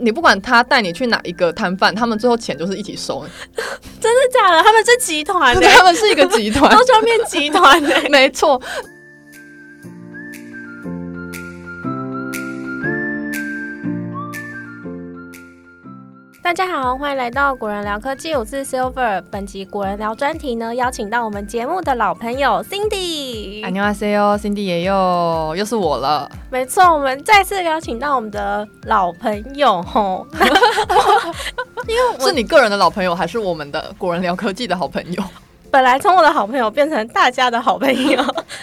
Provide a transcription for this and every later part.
你不管他带你去哪一个摊贩，他们最后钱就是一起收，真的假的？他们是集团的，他们是一个集团，都上面集团的，没错。大家好，欢迎来到古人聊科技，我是 Silver。本集古人聊专题呢，邀请到我们节目的老朋友 Cindy。안녕하세요，Cindy 也又又是我了。没错，我们再次邀请到我们的老朋友吼，因为是你个人的老朋友，还是我们的古人聊科技的好朋友？ 本来从我的好朋友变成大家的好朋友，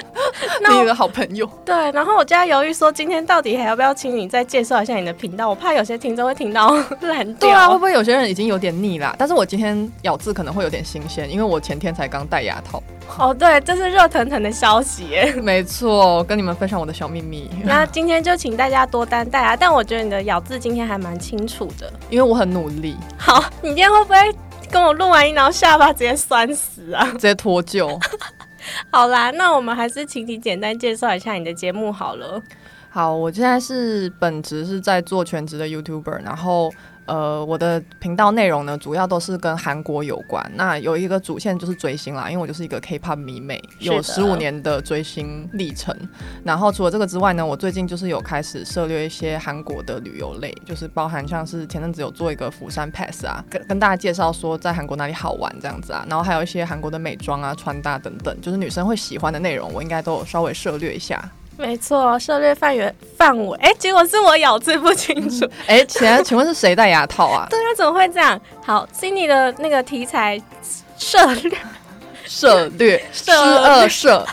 那你的好朋友。对，然后我就在犹豫说，今天到底还要不要请你再介绍一下你的频道？我怕有些听众会听到烂掉。对啊，会不会有些人已经有点腻啦？但是我今天咬字可能会有点新鲜，因为我前天才刚戴牙套。哦，对，这是热腾腾的消息耶。没错，跟你们分享我的小秘密。那今天就请大家多担待啊！但我觉得你的咬字今天还蛮清楚的，因为我很努力。好，你今天会不会？跟我录完音，然后下巴直接酸死啊！直接脱臼。好啦，那我们还是请你简单介绍一下你的节目好了。好，我现在是本职是在做全职的 YouTuber，然后。呃，我的频道内容呢，主要都是跟韩国有关。那有一个主线就是追星啦，因为我就是一个 K-pop 迷妹，有十五年的追星历程。然后除了这个之外呢，我最近就是有开始涉猎一些韩国的旅游类，就是包含像是前阵子有做一个釜山 Pass 啊，跟跟大家介绍说在韩国哪里好玩这样子啊。然后还有一些韩国的美妆啊、穿搭等等，就是女生会喜欢的内容，我应该都有稍微涉略一下。没错，涉猎范围范围，哎，结果是我咬字不清楚。哎，请请问是谁戴牙套啊？对啊，怎么会这样？好，Cindy 的那个题材涉略涉略涉二涉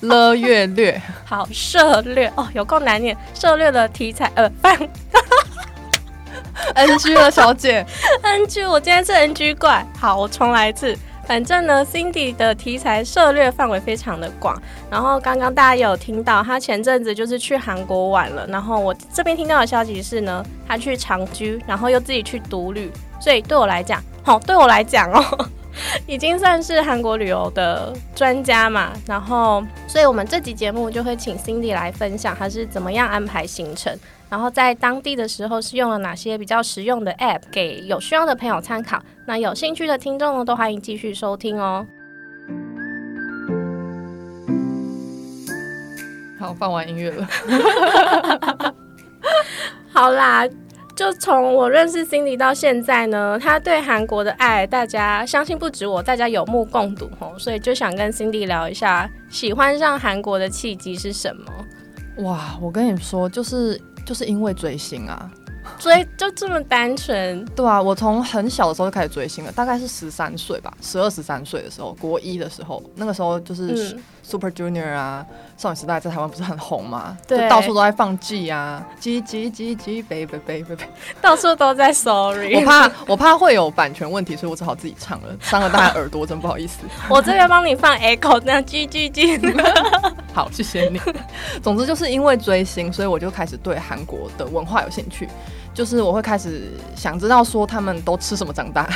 了略略，好涉略哦，有够难念。涉略的题材呃范 NG 了，小姐 NG，我今天是 NG 怪。好，我重来一次。反正呢，Cindy 的题材涉猎范围非常的广。然后刚刚大家有听到，他前阵子就是去韩国玩了。然后我这边听到的消息是呢，他去长居，然后又自己去独旅。所以对我来讲，好，对我来讲哦，已经算是韩国旅游的专家嘛。然后，所以我们这集节目就会请 Cindy 来分享他是怎么样安排行程。然后在当地的时候是用了哪些比较实用的 App 给有需要的朋友参考？那有兴趣的听众呢，都欢迎继续收听哦。好，放完音乐了。好啦，就从我认识 Cindy 到现在呢，他对韩国的爱，大家相信不止我，大家有目共睹哦。所以就想跟 Cindy 聊一下，喜欢上韩国的契机是什么？哇，我跟你说，就是。就是因为追星啊，追就这么单纯，对啊，我从很小的时候就开始追星了，大概是十三岁吧，十二十三岁的时候，国一的时候，那个时候就是 Super Junior 啊，少女时代在台湾不是很红吗，对，到处都在放 G 啊，G G G G baby baby baby，到处都在 Sorry，我怕我怕会有版权问题，所以我只好自己唱了，伤了大家耳朵，真不好意思。我这边帮你放 Echo，那 G G G。好，谢谢你。总之就是因为追星，所以我就开始对韩国的文化有兴趣。就是我会开始想知道说他们都吃什么长大，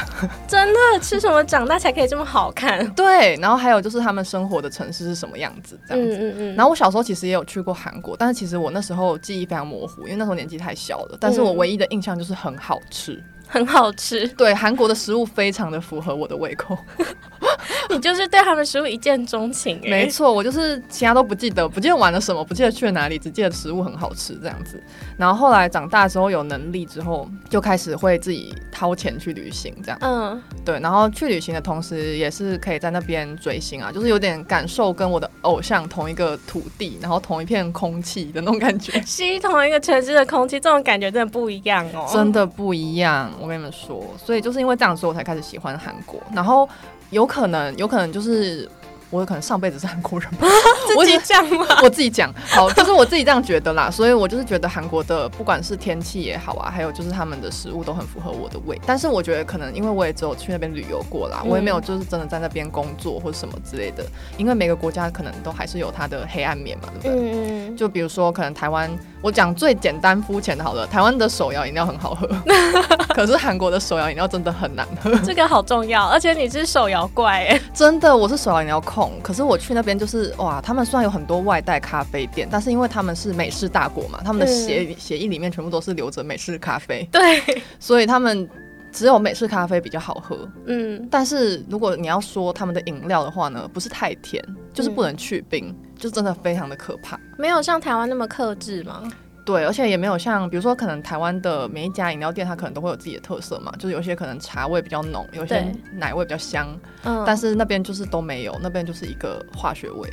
真的吃什么长大才可以这么好看？对，然后还有就是他们生活的城市是什什么样子这样子。然后我小时候其实也有去过韩国，但是其实我那时候记忆非常模糊，因为那时候年纪太小了。但是我唯一的印象就是很好吃。很好吃，对韩国的食物非常的符合我的胃口。你就是对他们食物一见钟情，没错，我就是其他都不记得，不记得玩了什么，不记得去了哪里，只记得食物很好吃这样子。然后后来长大之后有能力之后，就开始会自己掏钱去旅行这样。嗯，对，然后去旅行的同时，也是可以在那边追星啊，就是有点感受跟我的偶像同一个土地，然后同一片空气的那种感觉，吸同一个城市的空气，这种感觉真的不一样哦，真的不一样。我跟你们说，所以就是因为这样，所以我才开始喜欢韩国。然后有可能，有可能就是。我可能上辈子是韩国人吧，自己讲吗？我自己讲，好，就是我自己这样觉得啦。所以我就是觉得韩国的不管是天气也好啊，还有就是他们的食物都很符合我的胃。但是我觉得可能因为我也只有去那边旅游过啦，我也没有就是真的在那边工作或者什么之类的。因为每个国家可能都还是有它的黑暗面嘛，对不对？嗯嗯。就比如说可能台湾，我讲最简单肤浅的好了，台湾的手摇饮料很好喝，可是韩国的手摇饮料真的很难喝。这个好重要，而且你是手摇怪哎，真的，我是手摇饮料控，可是我去那边就是哇，他们虽然有很多外带咖啡店，但是因为他们是美式大国嘛，他们的协协议里面全部都是留着美式咖啡，对，所以他们只有美式咖啡比较好喝。嗯，但是如果你要说他们的饮料的话呢，不是太甜，就是不能去冰，就真的非常的可怕。没有像台湾那么克制吗？对，而且也没有像，比如说，可能台湾的每一家饮料店，它可能都会有自己的特色嘛，就是有些可能茶味比较浓，有些奶味比较香，嗯，但是那边就是都没有，那边就是一个化学味，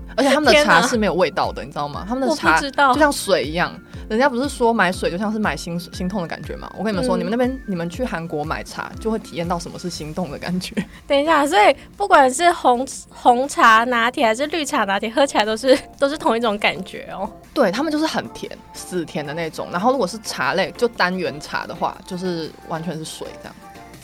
而且他们的茶是没有味道的，你知道吗？他们的茶就像水一样，人家不是说买水就像是买心心痛的感觉吗？我跟你们说，嗯你们那边你们去韩国买茶就会体验到什么是心动的感觉。等一下，所以不管是红红茶拿铁还是绿茶拿铁，喝起来都是 都是同一种感觉哦。对他们就是很甜，死甜的那种。然后如果是茶类，就单元茶的话，就是完全是水这样。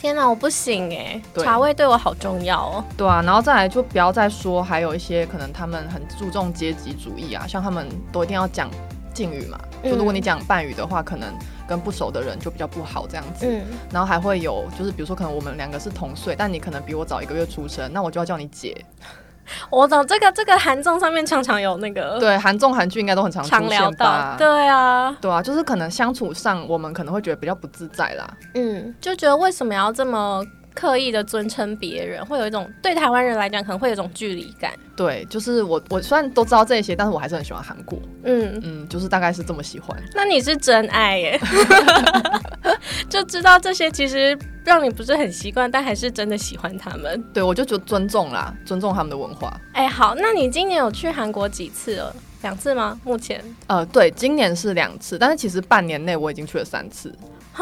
天哪，我不行哎，对茶味对我好重要哦。对啊，然后再来就不要再说，还有一些可能他们很注重阶级主义啊，像他们都一定要讲敬语嘛，就如果你讲半语的话，可能跟不熟的人就比较不好这样子。嗯，然后还会有，就是比如说可能我们两个是同岁，但你可能比我早一个月出生，那我就要叫你姐。我懂这个这个韩综上面常常有那个对，韩综韩剧应该都很常常出聊到现吧，？对啊，对啊，就是可能相处上我们可能会觉得比较不自在啦。嗯，就觉得为什么要这么刻意的尊称别人，会有一种对台湾人来讲可能会有一种距离感。对，就是我我虽然都知道这些，但是我还是很喜欢韩国。嗯，嗯，就是大概是这么喜欢。那你是真爱耶，就知道这些其实让你不是很习惯，但还是真的喜欢他们。对，我就觉得尊重啦，尊重他们的文化。哎、好，那你今年有去韩国几次了？两次吗？目前呃，对，今年是两次，但是其实半年内我已经去了三次。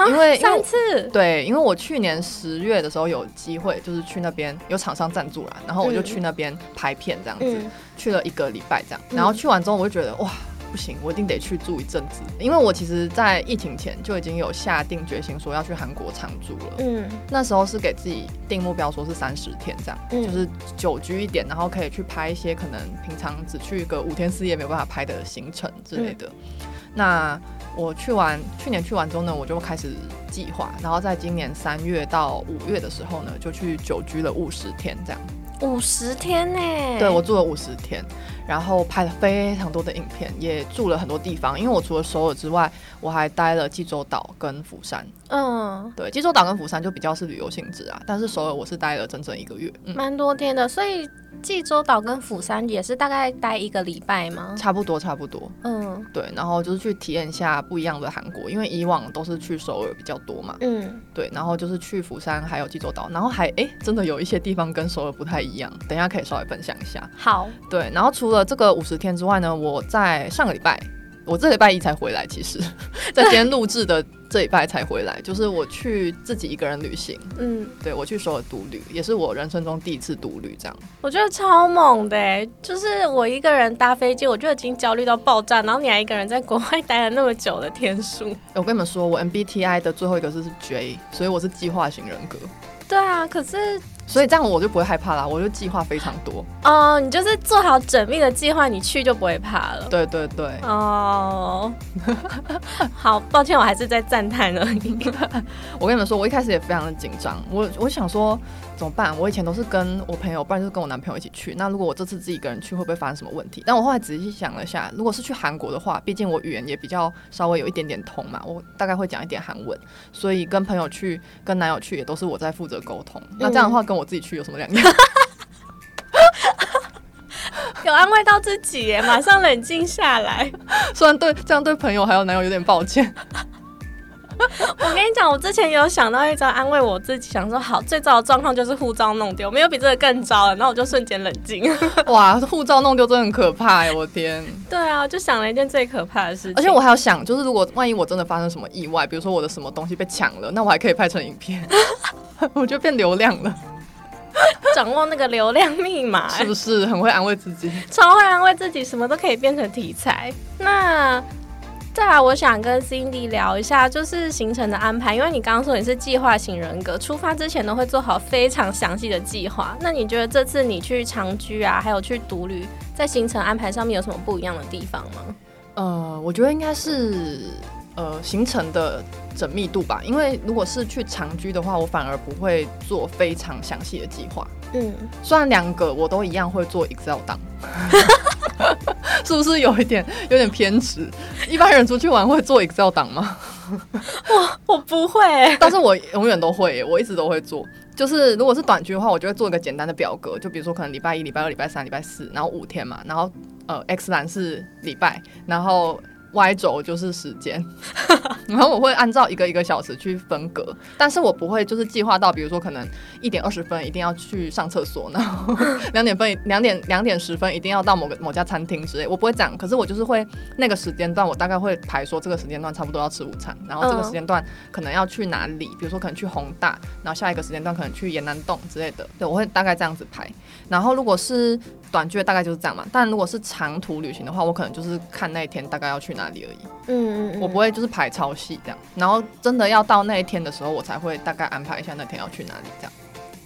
因为三次，对，因为我去年十月的时候有机会，就是去那边有厂商赞助啦，然后我就嗯去那边拍片这样子，嗯去了一个礼拜这样。嗯然后去完之后，我就觉得哇。不行，我一定得去住一阵子，因为我其实，在疫情前就已经有下定决心说要去韩国常住了。嗯那时候是给自己定目标，说是三十天这样，嗯就是久居一点，然后可以去拍一些可能平常只去个五天四夜没有办法拍的行程之类的。那我去完去年去完之后呢，我就开始计划，然后在今年三月到五月的时候呢，就去久居了五十天这样。五十天呢？对我住了五十天，然后拍了非常多的影片，也住了很多地方。因为我除了首尔之外，我还待了济州岛跟釜山。嗯，对，济州岛跟釜山就比较是旅游性质啊，但是首尔我是待了整整一个月，嗯，蛮多天的，所以济州岛跟釜山也是大概待一个礼拜吗？差不多差不多。嗯对，然后就是去体验一下不一样的韩国，因为以往都是去首尔比较多嘛，嗯，对，然后就是去釜山还有济州岛，然后还哎真的有一些地方跟首尔不太一样，等一下可以稍微分享一下。好，对，然后除了这个五十天之外呢，我在上个礼拜，我这礼拜一才回来，其实 在今天录制的这礼拜才回来，就是我去自己一个人旅行，嗯，对我去首尔独旅，也是我人生中第一次独旅，这样。我觉得超猛的欸，就是我一个人搭飞机，我就已经焦虑到爆炸，然后你还一个人在国外待了那么久的天数。我跟你们说，我 MBTI 的最后一个字是 J，所以我是计划型人格，对啊，可是所以这样我就不会害怕啦，我就计划非常多。哦，你就是做好缜密的计划，你去就不会怕了。对对对，哦，好，抱歉，我还是在赞叹而已。我跟你们说，我一开始也非常的紧张，我我想说怎么办？我以前都是跟我朋友，不然就是跟我男朋友一起去。那如果我这次自己一个人去，会不会发生什么问题？但我后来仔细想了一下，如果是去韩国的话，毕竟我语言也比较稍微有一点点通嘛，我大概会讲一点韩文，所以跟朋友去、跟男友去也都是我在负责沟通。那这样的话，跟我自己去有什么两样？有安慰到自己耶，马上冷静下来。虽然对这样对朋友还有男友有点抱歉，我跟你讲，我之前有想到一招安慰我自己，想说好，最糟的状况就是护照弄丢，没有比这个更糟了。然后我就瞬间冷静。哇，护照弄丢真的很可怕哎，我天！对啊，就想了一件最可怕的事情。而且我还要想，就是如果万一我真的发生什么意外，比如说我的什么东西被抢了，那我还可以拍成影片，我就变流量了，掌握那个流量密码，是不是很会安慰自己？超会安慰自己，什么都可以变成题材。那再来，我想跟 Cindy 聊一下，就是行程的安排，因为你刚刚说你是计划型人格，出发之前都会做好非常详细的计划。那你觉得这次你去长居啊，还有去独旅，在行程安排上面有什么不一样的地方吗？呃，我觉得应该是呃行程的缜密度吧，因为如果是去长居的话，我反而不会做非常详细的计划，嗯，虽然两个我都一样会做 Excel 档，是不是有一点有点偏执？一般人出去玩会做 Excel 档吗？我我不会，但是我永远都会，我一直都会做。就是如果是短剧的话，我就会做一个简单的表格，就比如说可能礼拜一、礼拜二、礼拜三、礼拜四，然后五天嘛，然后呃 X 栏是礼拜，然后。Y 轴就是时间，然后我会按照一个一个小时去分隔，但是我不会就是计划到，比如说可能一点二十分一定要去上厕所，然后 两点分两点两点十分一定要到某个某家餐厅之类，我不会这样，可是我就是会那个时间段，我大概会排说这个时间段差不多要吃午餐，然后这个时间段可能要去哪里，比如说可能去宏大，然后下一个时间段可能去延南洞之类的，对我会大概这样子排，然后如果是短剧大概就是这样嘛，但如果是长途旅行的话，我可能就是看那一天大概要去里而已。嗯嗯，我不会就是排超细这样，然后真的要到那一天的时候，我才会大概安排一下那天要去哪里这样。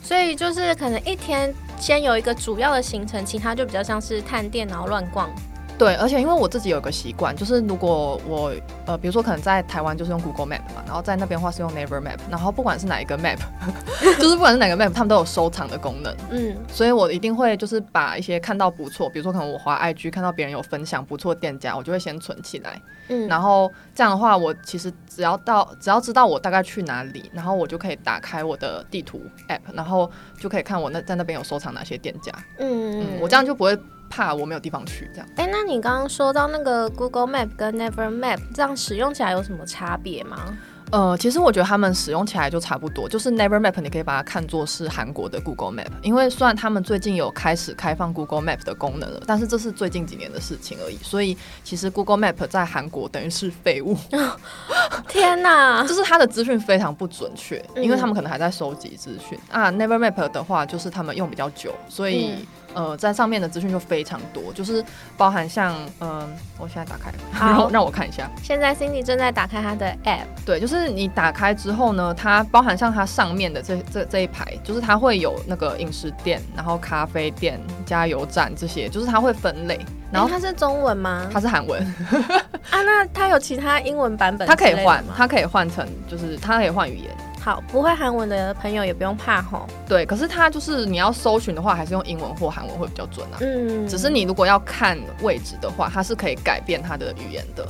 所以就是可能一天先有一个主要的行程，其他就比较像是探店然后乱逛。对，而且因为我自己有个习惯，就是如果我呃，比如说可能在台湾就是用 Google Map 嘛，然后在那边的话是用 Never Map，然后不管是哪一个 Map，就是不管是哪个 Map，他们都有收藏的功能。嗯，所以我一定会就是把一些看到不错，比如说可能我滑 IG 看到别人有分享不错店家，我就会先存起来。嗯，然后这样的话，我其实只要到只要知道我大概去哪里，然后我就可以打开我的地图 App，然后就可以看我那在那边有收藏哪些店家。嗯嗯，我这样就不会。怕我没有地方去，这样。哎，那你刚刚说到那个 Google Map 跟 Never Map，这样使用起来有什么差别吗？呃，其实我觉得他们使用起来就差不多，就是 Never Map，你可以把它看作是韩国的 Google Map，因为虽然他们最近有开始开放 Google Map 的功能了，但是这是最近几年的事情而已，所以其实 Google Map 在韩国等于是废物。天哪，就是它的资讯非常不准确，因为他们可能还在收集资讯啊。Never Map 的话，就是他们用比较久，所以。呃，在上面的资讯就非常多，就是包含像，嗯，我现在打开，好，让我看一下。现在 Cindy 正在打开它的 App，对，就是你打开之后呢，它包含像它上面的这这这一排，就是它会有那个饮食店，然后咖啡店、加油站这些，就是它会分类。然后它是中文吗？它是韩文。啊，那它有其他英文版本？它可以换，它可以换成，就是它可以换语言。好，不会韩文的朋友也不用怕吼。对，可是它就是你要搜寻的话，还是用英文或韩文会比较准啊。嗯。只是你如果要看位置的话，它是可以改变它的语言的。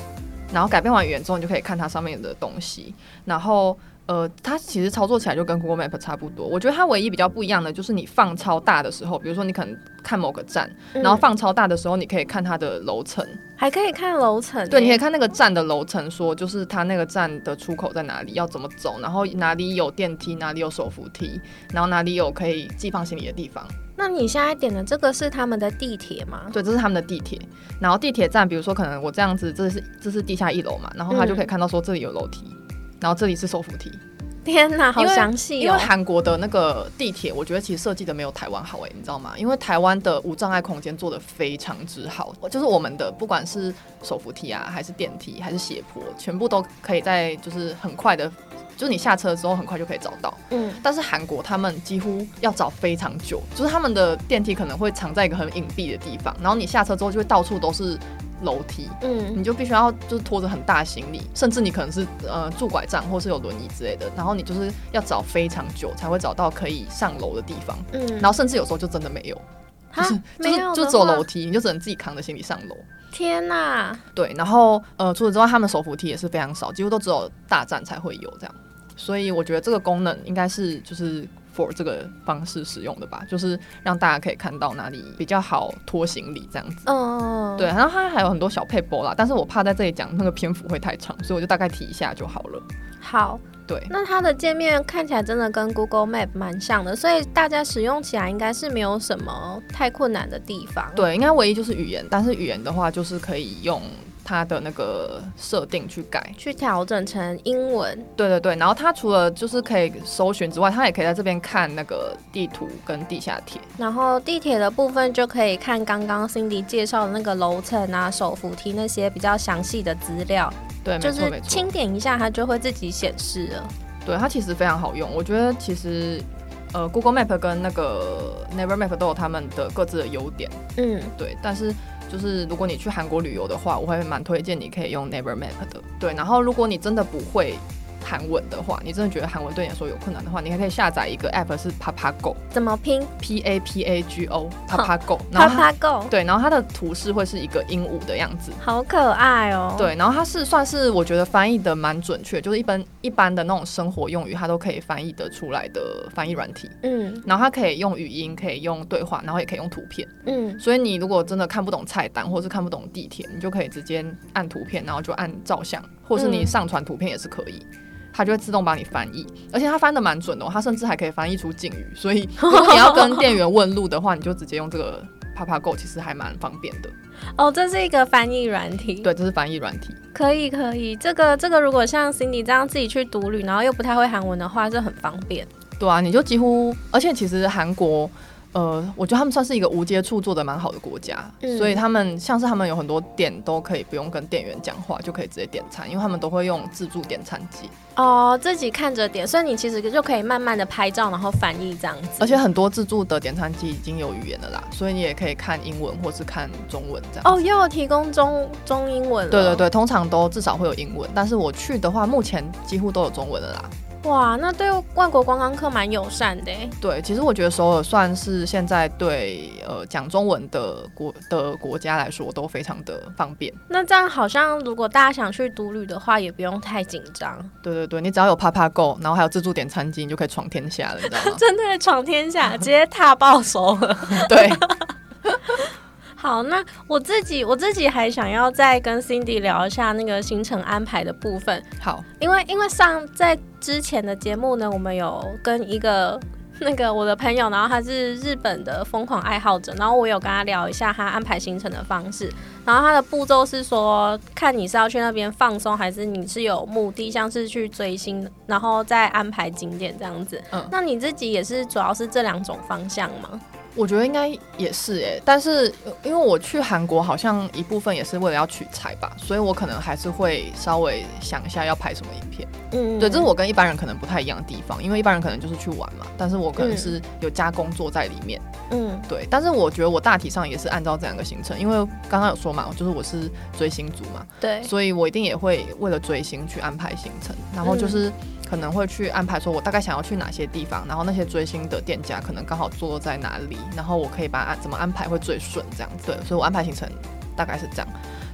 然后改变完语言之后，你就可以看它上面的东西。然后。呃，它其实操作起来就跟 Google Map 差不多。我觉得它唯一比较不一样的就是你放超大的时候，比如说你可能看某个站，然后放超大的时候，你可以看它的楼层，还可以看楼层。对，你可以看那个站的楼层，说就是它那个站的出口在哪里，要怎么走，然后哪里有电梯，哪里有手扶梯，然后哪里有可以寄放行李的地方。那你现在点的这个是他们的地铁吗？对，这是他们的地铁。然后地铁站，比如说可能我这样子，这是这是地下一楼嘛，然后他就可以看到说这里有楼梯，然后这里是手扶梯。天哪，好详细！因为韩国的那个地铁，我觉得其实设计的没有台湾好哎，你知道吗？因为台湾的无障碍空间做的非常之好，就是我们的不管是手扶梯啊，还是电梯，还是斜坡，全部都可以在就是很快的，就是你下车之后很快就可以找到。嗯，但是韩国他们几乎要找非常久，就是他们的电梯可能会藏在一个很隐蔽的地方，然后你下车之后就会到处都是。楼梯，嗯，你就必须要就是拖着很大行李，甚至你可能是呃拄拐杖或是有轮椅之类的，然后你就是要找非常久才会找到可以上楼的地方，嗯，然后甚至有时候就真的没有，就是就是就走楼梯，你就只能自己扛着行李上楼。天哪！对，然后呃除此之外，他们手扶梯也是非常少，几乎都只有大站才会有这样，所以我觉得这个功能应该是就是。For 这个方式使用的吧，就是让大家可以看到哪里比较好拖行李这样子。嗯，对，然后它还有很多小配波啦，但是我怕在这里讲那个篇幅会太长，所以我就大概提一下就好了。好，对，那它的界面看起来真的跟 Google Map 蛮像的，所以大家使用起来应该是没有什么太困难的地方。对，应该唯一就是语言，但是语言的话就是可以用。它的那个设定去改，去调整成英文。对对对，然后它除了就是可以搜寻之外，它也可以在这边看那个地图跟地下铁。然后地铁的部分就可以看刚刚 Cindy 介绍的那个楼层啊、手扶梯那些比较详细的资料。对，就是轻点一下，它就会自己显示了。对，它其实非常好用。我觉得其实呃，Google Map 跟那个 Never Map 都有他们的各自的优点。嗯，对，但是。就是如果你去韩国旅游的话，我会蛮推荐你可以用 Never Map 的。对，然后如果你真的不会韩文的话，你真的觉得韩文对你来说有困难的话，你还可以下载一个 app 是 Papago，怎么拼？P A P A G O Papago，Papago，对，然后它的图示会是一个鹦鹉的样子，好可爱哦。对，然后它是算是我觉得翻译的蛮准确，就是一般一般的那种生活用语，它都可以翻译得出来的翻译软体。嗯，然后它可以用语音，可以用对话，然后也可以用图片。嗯，所以你如果真的看不懂菜单，或是看不懂地铁，你就可以直接按图片，然后就按照相，或是你上传图片也是可以。它就会自动帮你翻译，而且它翻的蛮准的，它甚至还可以翻译出敬语。所以 如果你要跟店员问路的话，你就直接用这个 Papago，其实还蛮方便的。哦，这是一个翻译软体。对，这是翻译软体。可以，可以。这个，这个如果像 Cindy 这样自己去独旅，然后又不太会韩文的话，这很方便。对啊，你就几乎，而且其实韩国。呃，我觉得他们算是一个无接触做的蛮好的国家，所以他们像是他们有很多店都可以不用跟店员讲话就可以直接点餐，因为他们都会用自助点餐机。哦，自己看着点，所以你其实就可以慢慢的拍照，然后翻译这样子。而且很多自助的点餐机已经有语言了啦，所以你也可以看英文或是看中文这样。哦，又有提供中中英文。对对对，通常都至少会有英文，但是我去的话，目前几乎都有中文了啦。哇，那对外国观光客蛮友善的。对，其实我觉得首尔算是现在对呃讲中文的国的国家来说都非常的方便。那这样好像如果大家想去独旅的话，也不用太紧张。对对对，你只要有啪啪 Go，然后还有自助点餐机，你就可以闯天下了，你知道吗？真的闯天下，直接踏爆首尔。对。好，那我自己我自己还想要再跟 Cindy 聊一下那个行程安排的部分。好，因为因为上在之前的节目呢，我们有跟一个那个我的朋友，然后他是日本的疯狂爱好者，然后我有跟他聊一下他安排行程的方式。然后他的步骤是说，看你是要去那边放松，还是你是有目的，像是去追星，然后再安排景点这样子。嗯，那你自己也是主要是这两种方向吗？我觉得应该也是哎，但是因为我去韩国好像一部分也是为了要取材吧，所以我可能还是会稍微想一下要拍什么影片。嗯，对，这是我跟一般人可能不太一样的地方，因为一般人可能就是去玩嘛，但是我可能是有加工作在里面。嗯，对，但是我觉得我大体上也是按照这两个行程，因为刚刚有说嘛，就是我是追星族嘛，对，所以我一定也会为了追星去安排行程，然后就是。可能会去安排说，我大概想要去哪些地方，然后那些追星的店家可能刚好坐落在哪里，然后我可以把安怎么安排会最顺这样子。对，所以我安排行程大概是这样。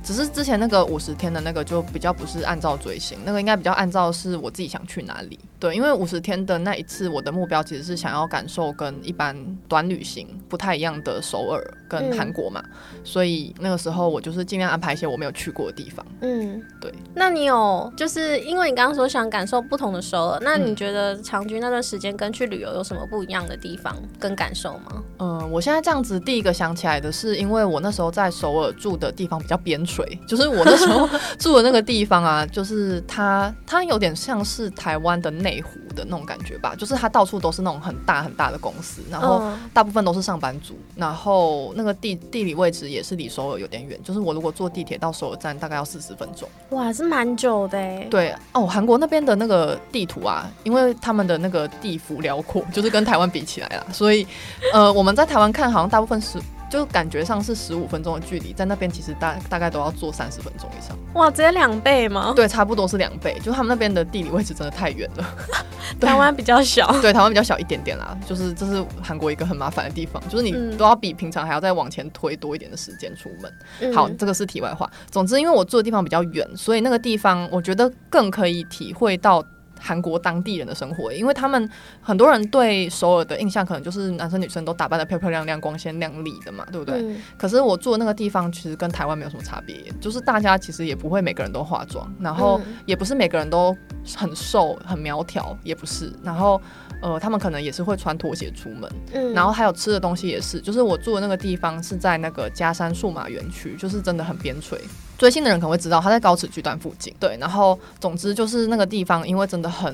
只是之前那个五十天的那个就比较不是按照追星，那个应该比较按照是我自己想去哪里。对，因为五十天的那一次，我的目标其实是想要感受跟一般短旅行不太一样的首尔跟韩国嘛，所以那个时候我就是尽量安排一些我没有去过的地方。嗯，对。那你有就是因为你刚刚说想感受不同的首尔，那你觉得长居那段时间跟去旅游有什么不一样的地方跟感受吗？嗯，我现在这样子第一个想起来的是，因为我那时候在首尔住的地方比较边陲，就是我那时候住的那个地方啊，就是它它有点像是台湾的内。湖的那种感觉吧，就是它到处都是那种很大很大的公司，然后大部分都是上班族，然后那个地地理位置也是离首尔有点远，就是我如果坐地铁到首尔站大概要四十分钟，哇，是蛮久的。对哦，韩国那边的那个地图啊，因为他们的那个地幅辽阔，就是跟台湾比起来啦，所以呃，我们在台湾看好像大部分是。就感觉上是十五分钟的距离，在那边其实大大概都要坐三十分钟以上。哇，直接两倍吗？对，差不多是两倍。就他们那边的地理位置真的太远了。台湾比较小，对，台湾比较小一点点啦。就是这是韩国一个很麻烦的地方，就是你都要比平常还要再往前推多一点的时间出门。好，这个是题外话。总之，因为我住的地方比较远，所以那个地方我觉得更可以体会到。韩国当地人的生活，因为他们很多人对首尔的印象可能就是男生女生都打扮的漂漂亮亮、光鲜亮丽的嘛，对不对？可是我住的那个地方其实跟台湾没有什么差别，就是大家其实也不会每个人都化妆，然后也不是每个人都很瘦很苗条，也不是，然后呃，他们可能也是会穿拖鞋出门，然后还有吃的东西也是，就是我住的那个地方是在那个加山数码园区，就是真的很边陲。追星的人可能会知道，他在高尺巨段附近。对，然后总之就是那个地方，因为真的很，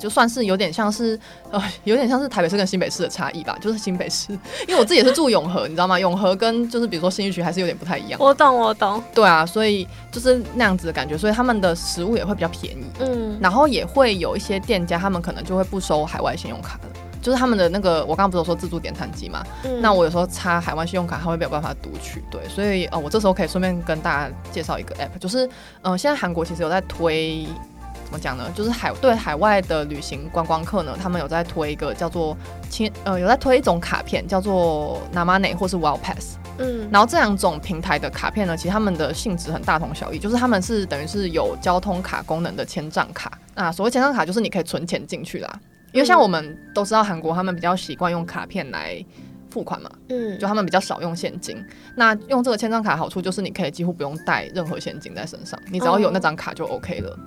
就算是有点像是呃，有点像是台北市跟新北市的差异吧。就是新北市，因为我自己也是住永和，你知道吗？永和跟就是比如说新一区还是有点不太一样。我懂，我懂。对啊，所以就是那样子的感觉，所以他们的食物也会比较便宜。嗯，然后也会有一些店家，他们可能就会不收海外信用卡的。就是他们的那个，我刚刚不是有说自助点餐机嘛？那我有时候插海外信用卡，他会没有办法读取，对，所以呃，我这时候可以顺便跟大家介绍一个 app，就是呃，现在韩国其实有在推怎么讲呢？就是海对海外的旅行观光客呢，他们有在推一个叫做亲呃有在推一种卡片叫做 Namane 或是 Wild Pass。嗯，然后这两种平台的卡片呢，其实他们的性质很大同小异，就是他们是等于是有交通卡功能的千账卡。那所谓千账卡，就是你可以存钱进去啦。因为像我们都知道，韩国他们比较习惯用卡片来付款嘛，嗯，就他们比较少用现金。那用这个千张卡好处就是你可以几乎不用带任何现金在身上，你只要有那张卡就 OK 了。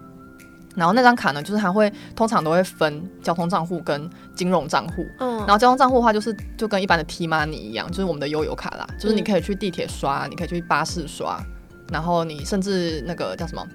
然后那张卡呢，就是它会通常都会分交通账户跟金融账户。嗯，然后交通账户的话，就是就跟一般的 T Money 一样，就是我们的悠游卡啦，就是你可以去地铁刷，你可以去巴士刷，然后你甚至那个叫什么？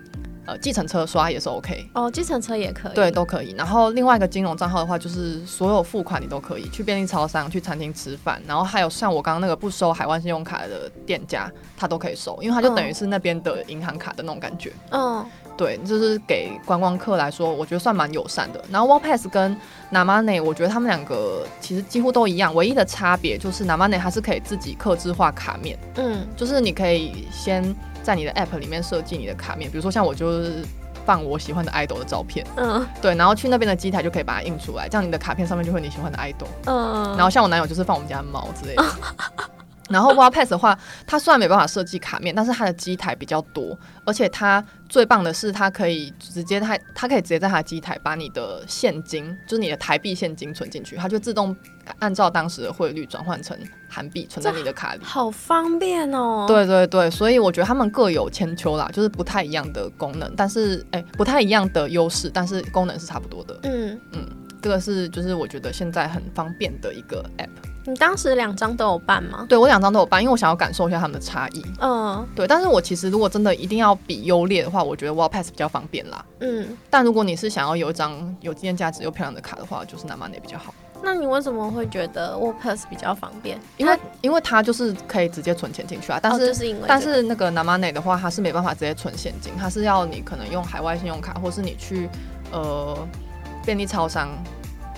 呃，计程车刷也是 OK，哦，计程车也可以，对，都可以。然后另外一个金融账号的话，就是所有付款你都可以去便利超商、去餐厅吃饭，然后还有像我刚刚那个不收海外信用卡的店家，他都可以收，因为他就等于是那边的银行卡的那种感觉。嗯，对，就是给观光客来说，我觉得算蛮友善的。然后 One Pass 跟 Namane，我觉得他们两个其实几乎都一样，唯一的差别就是 Namane 它是可以自己刻制化卡面，嗯，就是你可以先在你的 App 里面设计你的卡面，比如说像我就是放我喜欢的 idol 的照片，嗯对，然后去那边的机台就可以把它印出来，这样你的卡片上面就会你喜欢的 idol。嗯，然后像我男友就是放我们家的猫之类的。然后 Wild Pass 的话，它虽然没办法设计卡面，但是它的机台比较多，而且它最棒的是它可以直接它它可以直接在它的机台把你的现金，就是你的台币现金存进去，它就自动按照当时的汇率转换成韩币存在你的卡里。好方便哦。，对对对，所以我觉得他们各有千秋啦，就是不太一样的功能，但是哎、不太一样的优势，但是功能是差不多的。嗯嗯，这个是就是我觉得现在很方便的一个 app。你当时两张都有办吗？对我两张都有办，因为我想要感受一下他们的差异。嗯对，但是我其实如果真的一定要比优劣的话，我觉得 Wall Pass 比较方便啦。嗯，但如果你是想要有一张有纪念价值又漂亮的卡的话，就是 Namane 比较好，那你为什么会觉得 War Pass 比较方便？因为因为它就是可以直接存钱进去啊。但哦是、就是因为这个但是那个 Namane 的话，它是没办法直接存现金，它是要你可能用海外信用卡，或是你去呃便利超商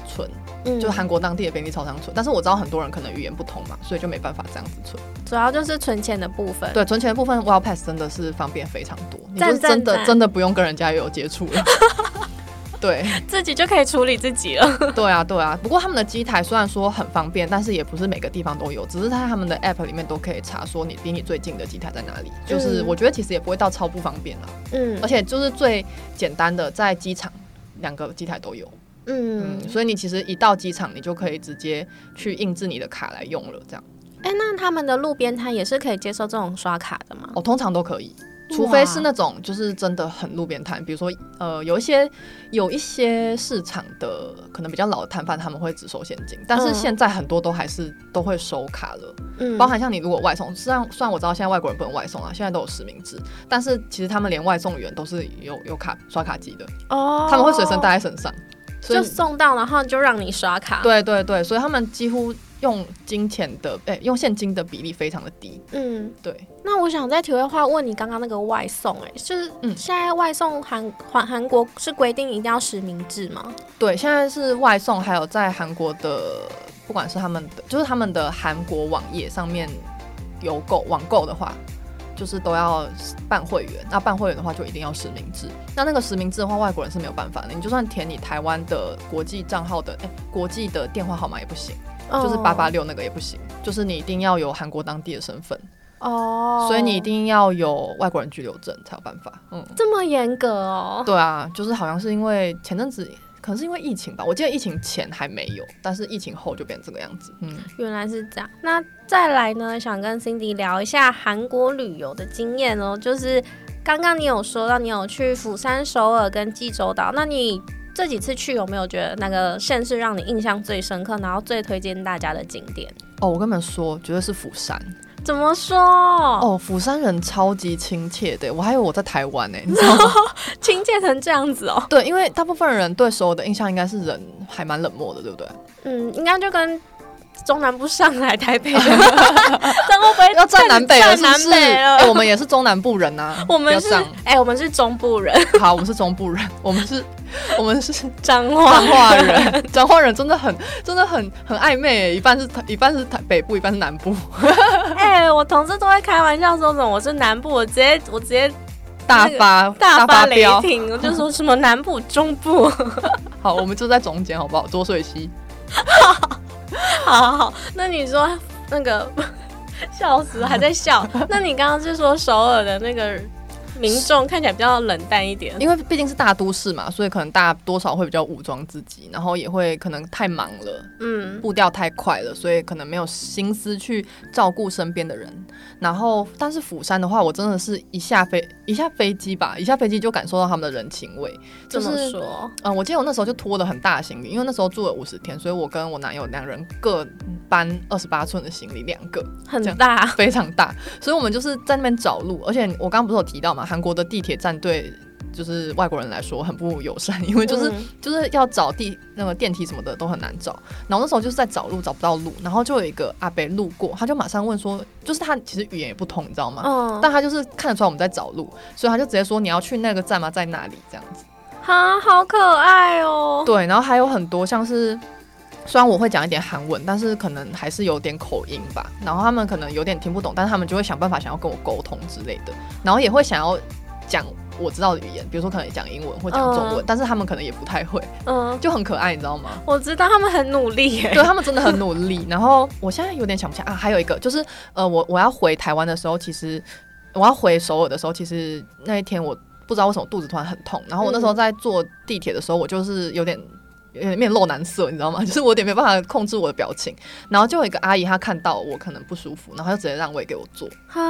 存，嗯就是韩国当地的便利超商存。但是我知道很多人可能语言不通嘛，所以就没办法这样子存。主要就是存钱的部分。对，存钱的部分 Wild Pass 真的是方便非常多，你就是真的真的不用跟人家有接触了。对自己就可以处理自己了。对啊对啊，不过他们的机台虽然说很方便，但是也不是每个地方都有，只是在他们的 App 里面都可以查说你离你最近的机台在哪里。就是嗯我觉得其实也不会到超不方便了，嗯而且就是最简单的在机场两个机台都有。嗯。嗯，，所以你其实一到机场，你就可以直接去印制你的卡来用了，这样。哎、那他们的路边摊也是可以接受这种刷卡的吗？哦，通常都可以，除非是那种就是真的很路边摊，比如说呃有一些有一些市场的可能比较老的摊贩他们会只收现金，但是嗯现在很多都还是都会收卡了，嗯。包含像你如果外送，虽然虽然我知道现在外国人不能外送啊，现在都有实名制，但是其实他们连外送员都是有有卡刷卡机的，哦。他们会随身带在身上，所就送到，然后就让你刷卡。，对对对，所以他们几乎用金钱的哎、用现金的比例非常的低，嗯，对。那我想在体会话问你刚刚那个外送、哎，就是嗯现在外送韩韩韩国是规定一定要实名制吗？对，现在是外送，还有在韩国的，不管是他们的，就是他们的韩国网页上面有购网购的话，就是都要办会员。那办会员的话，就一定要实名制。那那个实名制的话，外国人是没有办法的。你就算填你台湾的国际账号的，哎、国际的电话号码也不行，就是八八六那个也不行，就是你一定要有韩国当地的身份，哦，所以你一定要有外国人居留证才有办法。嗯，这么严格哦。对啊，就是好像是因为前阵子。可能是因为疫情吧，我记得疫情前还没有，但是疫情后就变成这个样子。嗯，原来是这样。那再来呢，想跟 Cindy 聊一下韩国旅游的经验哦。就是刚刚你有说到你有去釜山、首尔跟济州岛，那你这几次去有没有觉得那个县市让你印象最深刻，然后最推荐大家的景点？哦，我跟你们说，绝对是釜山。怎么说？哦，釜山人超级亲切的，我还以为我在台湾呢，你知道吗？亲切成这样子哦。对，因为大部分人对所有的印象应该是人还蛮冷漠的，对不对？嗯，应该就跟中南部上来台北 要站南北了，是不是？站南北了？哎我们也是中南部人呐、我们是哎、我们是中部人，好，我们是中部人，我们是，我们是彰化彰化人，彰化人真的很真的很很暧昧耶，一半是台一半是台北部，一半是南部。哎、我同事都会开玩笑说什么我是南部，我直接我直接大发大发雷飙。霆，我就说什么南部、中部，好，我们就在中间好不好？浊水溪。好好好。那你说那个笑死，还在笑。那你刚刚是说首尔的那个民众看起来比较冷淡一点？因为毕竟是大都市嘛，所以可能大家多少会比较武装自己，然后也会可能太忙了，嗯，步调太快了，所以可能没有心思去照顾身边的人。然后，但是釜山的话，我真的是一下飞一下飞机吧，一下飞机就感受到他们的人情味。就这么是，说，嗯，我记得我那时候就拖了很大的行李，因为那时候住了五十天，所以我跟我男友两人各搬二十八寸的行李，两个。很大，非常大，所以我们就是在那边找路。而且我刚刚不是有提到嘛，韩国的地铁站对就是外国人来说很不友善，因为就是、嗯就是要找地那个电梯什么的都很难找。然后那时候就是在找路，找不到路，然后就有一个阿伯路过，他就马上问说，就是他其实语言也不通，你知道吗？嗯，但他就是看得出来我们在找路，所以他就直接说你要去那个站吗？在哪里？这样子。哈，好可爱哦。对，然后还有很多像是，虽然我会讲一点韩文，但是可能还是有点口音吧。然后他们可能有点听不懂，但是他们就会想办法想要跟我沟通之类的，然后也会想要讲我知道的语言，比如说可能讲英文或讲中文，嗯但是他们可能也不太会，嗯，就很可爱，你知道吗？我知道他们很努力耶。对他们真的很努力。然后我现在有点想不起来啊，还有一个就是呃，我我要回台湾的时候，其实我要回首尔的时候，其实那一天我不知道为什么肚子突然很痛，然后我那时候嗯在坐地铁的时候，我就是有点。有点面露难色，你知道吗？就是我有点没办法控制我的表情，然后就有一个阿姨，她看到我可能不舒服，然后她就直接让位给我坐。啊，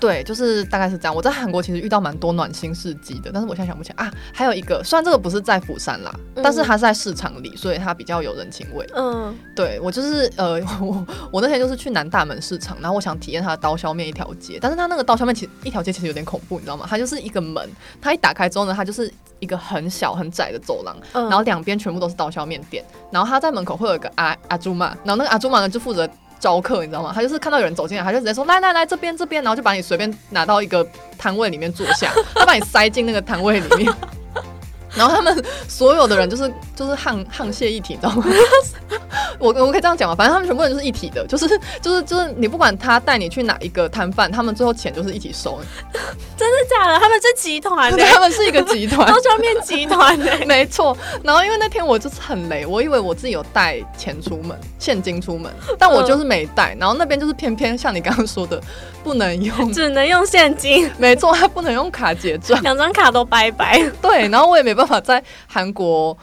对，就是大概是这样。我在韩国其实遇到蛮多暖心事迹的，但是我现在想不起来啊。还有一个，虽然这个不是在釜山啦，嗯但是它是在市场里，所以它比较有人情味。嗯对我就是呃，我我那天就是去南大门市场，然后我想体验它的刀削面一条街，但是它那个刀削面其实一条街其实有点恐怖，你知道吗？它就是一个门，它一打开之后呢，它就是一个很小很窄的走廊，嗯，然后两边全部都是刀削面店，然后他在门口会有一个阿阿朱玛，然后那个阿朱玛呢就负责招客，你知道吗？他就是看到有人走进来，他就直接说来来来这边这边，然后就把你随便拿到一个摊位里面坐下，他把你塞进那个摊位里面。然后他们所有的人就是就是沆沆瀣一体，你知道吗？我我可以这样讲吗？反正他们全部人就是一体的，就是就是就是你不管他带你去哪一个摊贩，他们最后钱就是一起收，真的假的？他们是集团呢，他们是一个集团刀。削面集团呢。没错，然后因为那天我就是很雷，我以为我自己有带钱出门，现金出门，但我就是没带。然后那边就是偏偏像你刚刚说的，不能用，只能用现金，没错，它不能用卡结账。两张卡都拜拜。对，然后我也没办法在韩国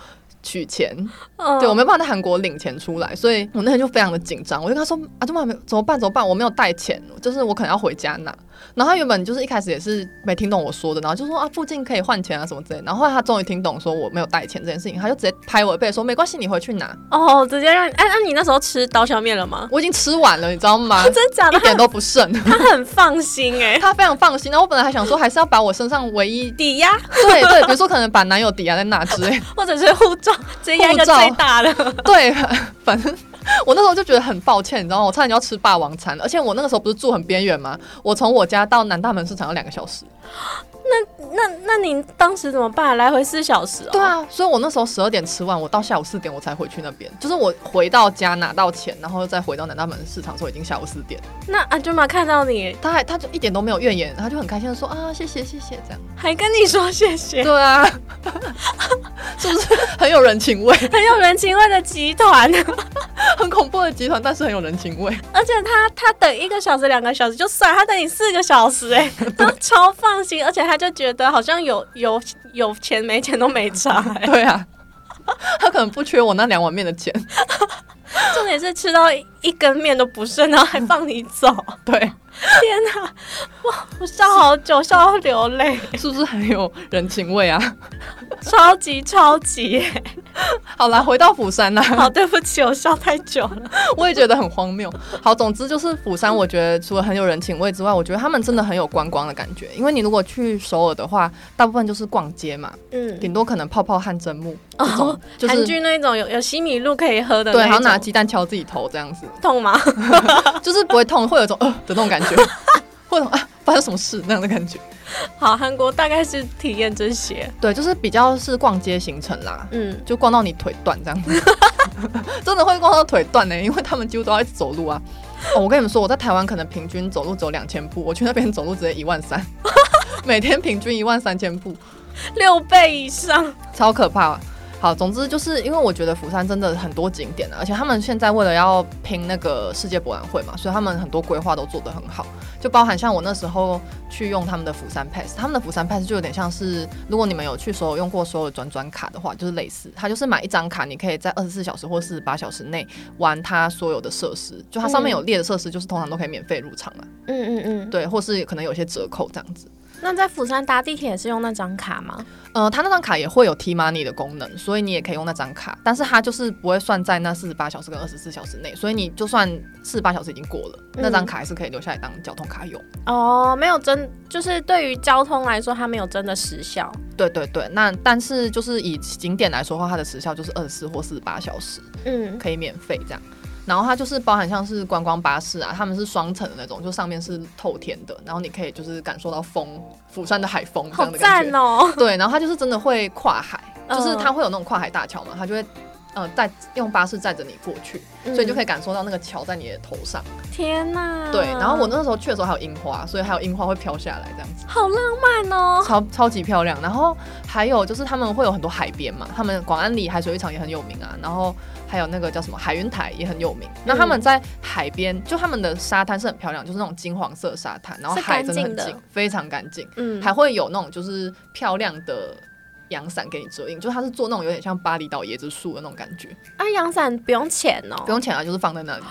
取钱，嗯对我没办法在韩国领钱出来，所以我那天就非常的紧张。我就跟他说：“啊，怎么没怎么办？怎么办？我没有带钱，就是我可能要回家拿。”然后他原本就是一开始也是没听懂我说的，然后就说啊附近可以换钱啊什么之类。然后后来他终于听懂说我没有带钱这件事情，他就直接拍我的背说：“没关系，你回去拿。哦，直接让你哎，那、你那时候吃刀削面了吗？我已经吃完了，你知道吗？真假的？一点都不剩。他很放心哎、他非常放心。然后我本来还想说，还是要把我身上唯一抵押对对，比如说可能把男友抵押在那之类。或者是护照，直接压一个护照最大的。对，反正我那时候就觉得很抱歉，你知道吗？我差点就要吃霸王餐了，而且我那个时候不是住很边缘吗？我从我家到南大门市场要两个小时。那那那你当时怎么办？来回四小时哦。对啊，所以我那时候十二点吃完，我到下午四点我才回去那边。就是我回到家拿到钱，然后再回到南大门市场的时候，已经下午四点。那阿舅妈看到你，他还他就一点都没有怨言，他就很开心的说啊谢谢谢谢这样。还跟你说谢谢，对啊，是不是很有人情味？很有人情味的集团。很恐怖的集团，但是很有人情味。而且他他等一个小时、两个小时就算，他等你四个小时、哎，都超放心，而且他就觉得好像有有有钱没钱都没差、哎，对啊，他可能不缺我那两碗面的钱。重点是吃到一一根面都不剩，然后还放你走，对，天哪，哇，我笑好久，笑到流泪，是不是很有人情味啊？超级超级、哎好啦，回到釜山啦，好，对不起，我笑太久了，我也觉得很荒谬。好，总之就是釜山，我觉得除了很有人情味之外，我觉得他们真的很有观光的感觉。因为你如果去首尔的话，大部分就是逛街嘛，嗯，顶多可能泡泡汗蒸木哦，，就是韩剧那种有有西米露可以喝的对，那种，然后拿鸡蛋敲自己头这样子，痛吗？就是不会痛，会有种呃的那种感觉，会 有种啊发生什么事那样的感觉。好，韩国大概是体验这些，对，就是比较是逛街行程啦。嗯，就逛到你腿断这样子，真的会逛到腿断呢、因为他们几乎都要一直走路啊。哦，我跟你们说，我在台湾可能平均走路走两千步，我去那边走路直接一万三，每天平均一万三千步，六倍以上，超可怕。好，总之就是因为我觉得釜山真的很多景点啊，而且他们现在为了要拼那个世界博览会嘛，所以他们很多规划都做得很好，就包含像我那时候去用他们的釜山 Pass，他们的釜山 Pass 就有点像是，如果你们有去所有用过所有的转转卡的话，就是类似，它就是买一张卡，你可以在二十四小时或四十八小时内玩它所有的设施，就它上面有列的设施，就是通常都可以免费入场嘛，嗯嗯嗯，对，或是可能有些折扣这样子。那在釜山搭地铁也是用那张卡吗？呃，它那张卡也会有 T money 的功能，所以你也可以用那张卡，但是它就是不会算在那四十八小时跟二十四小时内，所以你就算四十八小时已经过了，那张卡还是可以留下来当交通卡用。哦，没有真，就是对于交通来说，它没有真的时效。对对对，那但是就是以景点来说的话，它的时效就是二十四或四十八小时，嗯，可以免费这样。然后它就是包含像是观光巴士啊，他们是双层的那种，就上面是透天的，然后你可以就是感受到风，釜山的海风这好样的感觉。赞哦！对，然后它就是真的会跨海，就是嗯它会有那种跨海大桥嘛，它就会呃带用巴士载着你过去，所以你就可以感受到那个桥在你的头上。天哪！对，然后我那时候去的时候还有樱花，所以还有樱花会飘下来这样子。好浪漫哦。超超级漂亮，然后还有就是他们会有很多海边嘛，他们广安里海水浴场也很有名啊，然后还有那个叫什么海云台也很有名。那他们在海边，就他们的沙滩是很漂亮，就是那种金黄色沙滩，然后海真的很近，非常干净，嗯，还会有那种就是漂亮的阳伞给你遮阴，就是它是做那种有点像巴厘岛椰子树的那种感觉，啊，阳伞不用钱哦。不用钱啊，就是放在那里，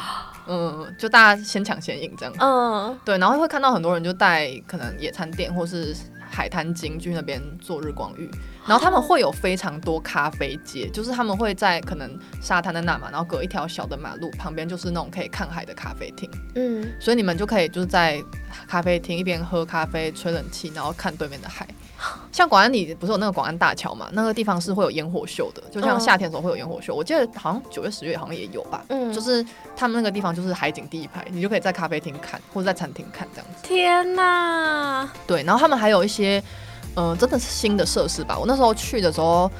嗯，就大家先抢先赢这样。嗯，对，然后会看到很多人就带可能野餐垫或是海滩巾去那边做日光浴，然后他们会有非常多咖啡街，就是他们会在可能沙滩的那嘛，然后隔一条小的马路旁边就是那种可以看海的咖啡厅，嗯，所以你们就可以就是在咖啡厅一边喝咖啡吹冷气，然后看对面的海。像广安里不是有那个广安大桥嘛，那个地方是会有烟火秀的，就像嗯夏天的时候会有烟火秀，我记得好像九月十月好像也有吧。嗯就是他们那个地方就是海景第一排，你就可以在咖啡厅看或者在餐厅看这样子。天哪！对，然后他们还有一些，嗯、真的是新的设施吧。我那时候去的时候，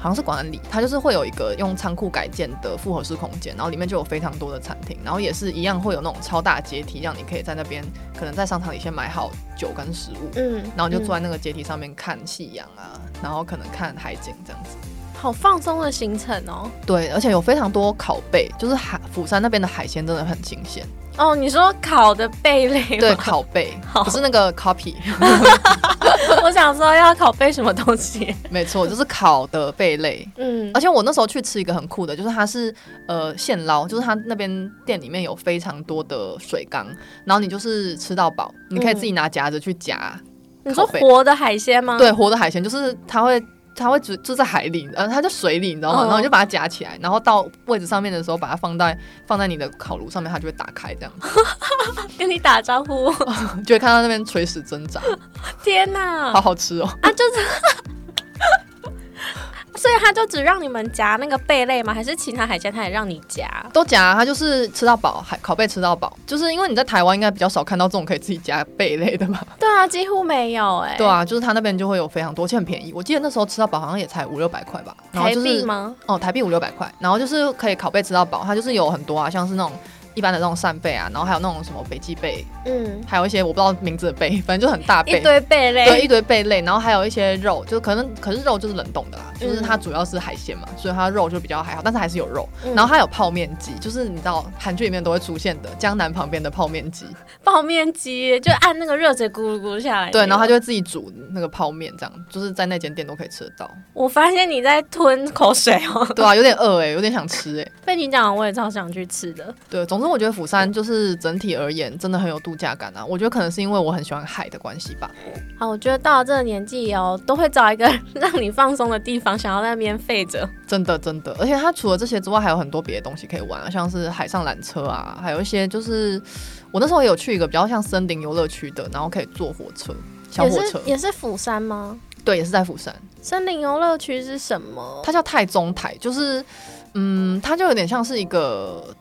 好像是广安里，它就是会有一个用仓库改建的复合式空间，然后里面就有非常多的餐厅，然后也是一样会有那种超大阶梯，让你可以在那边可能在商场里先买好酒跟食物，嗯，然后就坐在那个阶梯上面看夕阳啊，然后可能看海景这样子。好放松的行程哦。对，而且有非常多烤贝，就是海釜山那边的海鲜真的很新鲜。哦，你说烤的贝类？对，烤贝不是那个 copy，我想说要烤贝什么东西？没错，就是烤的贝类。嗯而且我那时候去吃一个很酷的，就是它是呃现捞，就是它那边店里面有非常多的水缸，然后你就是吃到饱，你可以自己拿夹子去夹。你说活的海鲜吗？对，活的海鲜就是它会。它会住住在海里，呃，它在水里，你知道吗？嗯然后你就把它夹起来，然后到位置上面的时候，把它放在放在你的烤炉上面，它就会打开，这样 跟你打招呼。就会看到那边垂死挣扎，天哪！好好吃哦。啊，就是，所以他就只让你们夹那个贝类吗？还是其他海鲜他也让你夹？都夹，他就是吃到饱，海烤贝吃到饱，就是因为你在台湾应该比较少看到这种可以自己夹贝类的吧？对啊，几乎没有哎、对，啊，就是他那边就会有非常多，而且很便宜。我记得那时候吃到饱好像也才五六百块吧，然后台就是币吗？哦，台币五六百块，然后就是可以烤贝吃到饱，它就是有很多啊，像是那种一般的那种扇贝啊，然后还有那种什么北极贝，嗯，还有一些我不知道名字的贝，反正就很大贝。一堆贝类。对，一堆贝类，然后还有一些肉，就可能可是肉就是冷冻的啦，就是嗯它主要是海鲜嘛，所以它肉就比较还好，但是还是有肉。嗯然后它有泡面机，就是你知道韩剧里面都会出现的江南旁边的泡面机，泡面机就按那个热水咕噜咕噜下来。对，然后它就会自己煮那个泡面，这样就是在那间店都可以吃得到。我发现你在吞口水哦。对啊，有点饿哎、有点想吃哎、被你讲完，我也超想去吃的。对，总之我觉得釜山就是整体而言真的很有度假感啊。我觉得可能是因为我很喜欢海的关系吧。好，我觉得到了这个年纪哦，都会找一个 让你放松的地方，想要在那边废着。真的真的，而且它除了这些之外，还有很多别的东西可以玩啊，像是海上缆车啊，还有一些就是我那时候也有去一个比较像森林游乐区的，然后可以坐火车，小也火车，是也是釜山吗？对，也是在釜山，森林游乐区是什么？它叫太宗台，就是嗯，它就有点像是一个。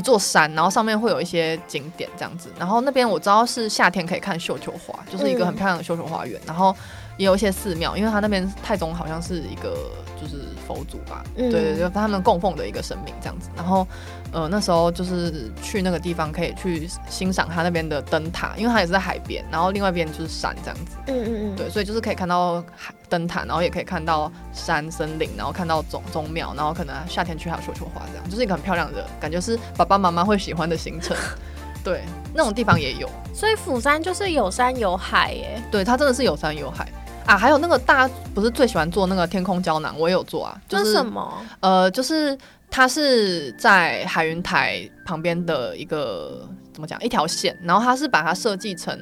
一座山，然后上面会有一些景点这样子，然后那边我知道是夏天可以看绣球花，就是一个很漂亮的绣球花园，然后也有一些寺庙，因为它那边太宗好像是一个就是佛祖吧，嗯对对对，他们供奉的一个神明这样子。然后呃那时候就是去那个地方可以去欣赏他那边的灯塔，因为它也是在海边，然后另外一边就是山这样子。嗯嗯嗯，对，所以就是可以看到海灯塔，然后也可以看到山森林，然后看到宗宗庙，然后可能夏天去还有绣球花，这样就是一个很漂亮的感觉，是爸爸妈妈会喜欢的行程。对，那种地方也有，所以釜山就是有山有海耶。对，它真的是有山有海啊。还有那个大家不是最喜欢做那个天空胶囊，我也有做啊，就是什么？呃，就是它是在海云台旁边的一个怎么讲一条线，然后它是把它设计成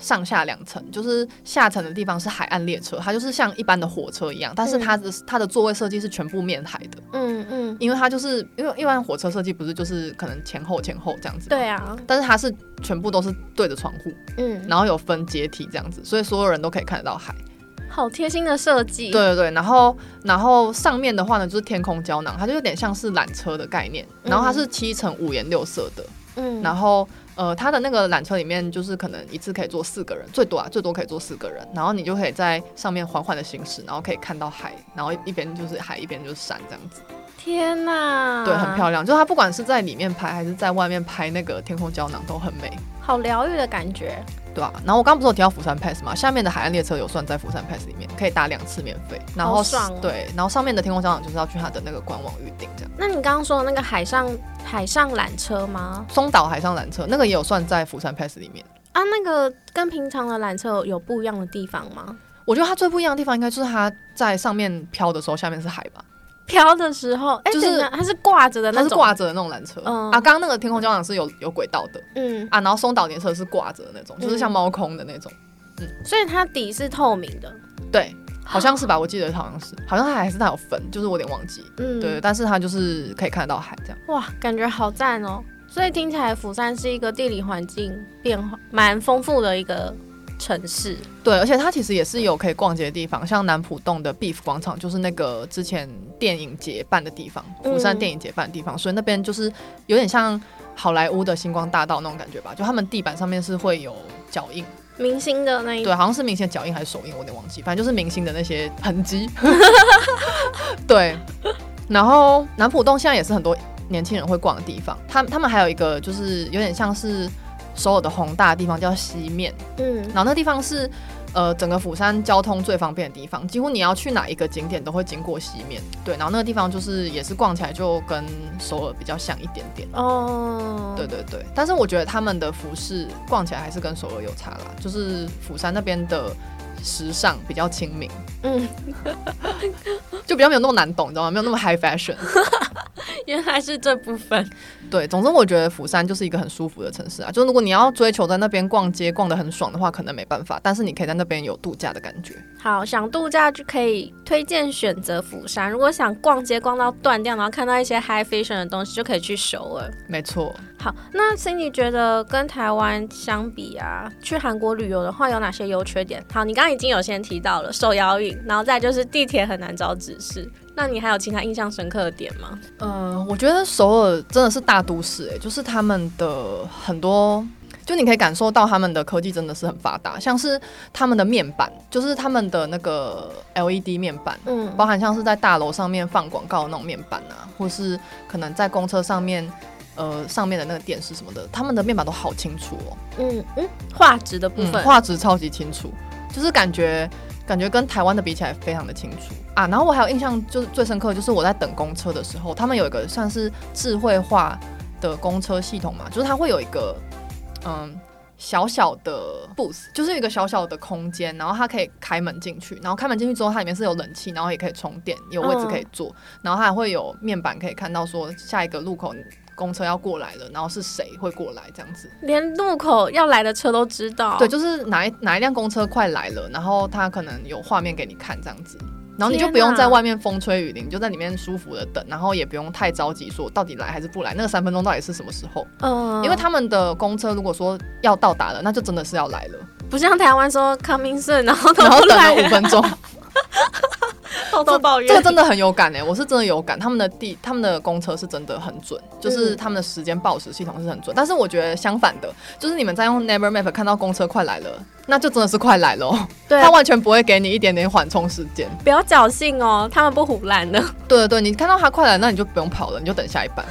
上下两层，就是下层的地方是海岸列车，它就是像一般的火车一样，但是它的、它的座位设计是全部面海的，嗯嗯，因为它就是因为一般火车设计不是就是可能前后前后这样子，对，啊，但是它是全部都是对着窗户，嗯，然后有分阶梯这样子，所以所有人都可以看得到海。好贴心的设计。对对对，然后然后上面的话呢，就是天空胶囊，它就有点像是缆车的概念，然后它是七层五颜六色的，嗯，然后呃，它的那个缆车里面就是可能一次可以坐四个人，最多啊，最多可以坐四个人，然后你就可以在上面缓缓的行驶，然后可以看到海，然后一边就是海，一边就是山这样子，天呐，对，很漂亮。就是它不管是在里面拍还是在外面拍那个天空胶囊都很美。好疗愈的感觉。对啊，然后我刚刚不是有提到釜山 Pass 嘛，下面的海岸列车有算在釜山 Pass 里面，可以搭两次免费。然后对，然后上面的天空商场就是要去它的那个官网预订这样。那你刚刚说的那个海上海上缆车吗？松岛海上缆车那个也有算在釜山 Pass 里面。啊，那个跟平常的缆车有有不一样的地方吗？我觉得它最不一样的地方应该就是它在上面飘的时候，下面是海吧，飘的时候，哎、就是它是挂着的那种，它是挂着的那种缆车。嗯啊，刚刚那个天空胶囊是有有轨道的嗯，啊，然后松岛列车是挂着的那种，就是像猫空的那种。嗯所以它底是透明的，对，好像是吧？我记得好像是，好像它还是它有分，就是我有点忘记。嗯，对，，但是它就是可以看得到海这样。哇，感觉好赞哦。所以听起来釜山是一个地理环境变化蛮丰富的一个城市。对，而且它其实也是有可以逛街的地方，像南浦洞的 Beef 广场，就是那个之前电影节办的地方，釜山嗯电影节办的地方，所以那边就是有点像好莱坞的星光大道那种感觉吧，就他们地板上面是会有脚印，明星的那一对，好像是明星的脚印还是手印，我有点忘记，反正就是明星的那些痕迹。对，然后南浦洞现在也是很多年轻人会逛的地方，他他们还有一个就是有点像是首尔的宏大的地方叫西面，嗯。然后那地方是呃整个釜山交通最方便的地方，几乎你要去哪一个景点都会经过西面。对，然后那个地方就是也是逛起来就跟首尔比较像一点点。哦，对对对，但是我觉得他们的服饰逛起来还是跟首尔有差啦，就是釜山那边的时尚比较亲民，嗯，就比较没有那么难懂，你知道吗？没有那么 high fashion。原来是这部分。对，总之我觉得釜山就是一个很舒服的城市啊，就是如果你要追求在那边逛街逛得很爽的话，可能没办法，但是你可以在那边有度假的感觉。好，想度假就可以推荐选择釜山。如果想逛街逛到断掉，然后看到一些 high fashion 的东西，就可以去首尔。没错，好，那 Cindy 觉得跟台湾相比啊，去韩国旅游的话有哪些优缺点？好，你刚刚已经有先提到了手摇饮，然后再就是地铁很难找指示。那你还有其他印象深刻的点吗？嗯，我觉得首尔真的是大都市、欸，就是他们的很多，就你可以感受到他们的科技真的是很发达，像是他们的面板，就是他们的那个 LED 面板，嗯包含像是在大楼上面放广告的那种面板啊，或是可能在公车上面，呃，上面的那个电视什么的，他们的面板都好清楚哦，嗯嗯，画质的部嗯，分，画质超级清楚，就是感觉感觉跟台湾的比起来非常的清楚啊。然后我还有印象就是最深刻，就是我在等公车的时候，他们有一个算是智慧化的公车系统嘛，就是它会有一个嗯。小小的 booth 就是一个小小的空间，然后它可以开门进去，然后开门进去之后，它里面是有冷气，然后也可以充电，有位置可以坐，然后它还会有面板可以看到说下一个路口公车要过来了，然后是谁会过来这样子。连路口要来的车都知道。对，就是哪一哪一辆公车快来了，然后他可能有画面给你看这样子，然后你就不用在外面风吹雨淋，就在里面舒服的等，然后也不用太着急说到底来还是不来，那个三分钟到底是什么时候？嗯，因为他们的公车如果说要到达了，那就真的是要来了，不像台湾说 coming soon，然后都然后等了五分钟。偷偷抱怨。这个真的很有感哎，我是真的有感，他们的地他们的公车是真的很准，就是他们的时间报时系统是很准。但是我觉得相反的，就是你们在用 Never Map 看到公车快来了，那就真的是快来了，对，他完全不会给你一点点缓冲时间。不要侥幸哦，他们不胡乱的。对对对，你看到他快来，那你就不用跑了，你就等下一班，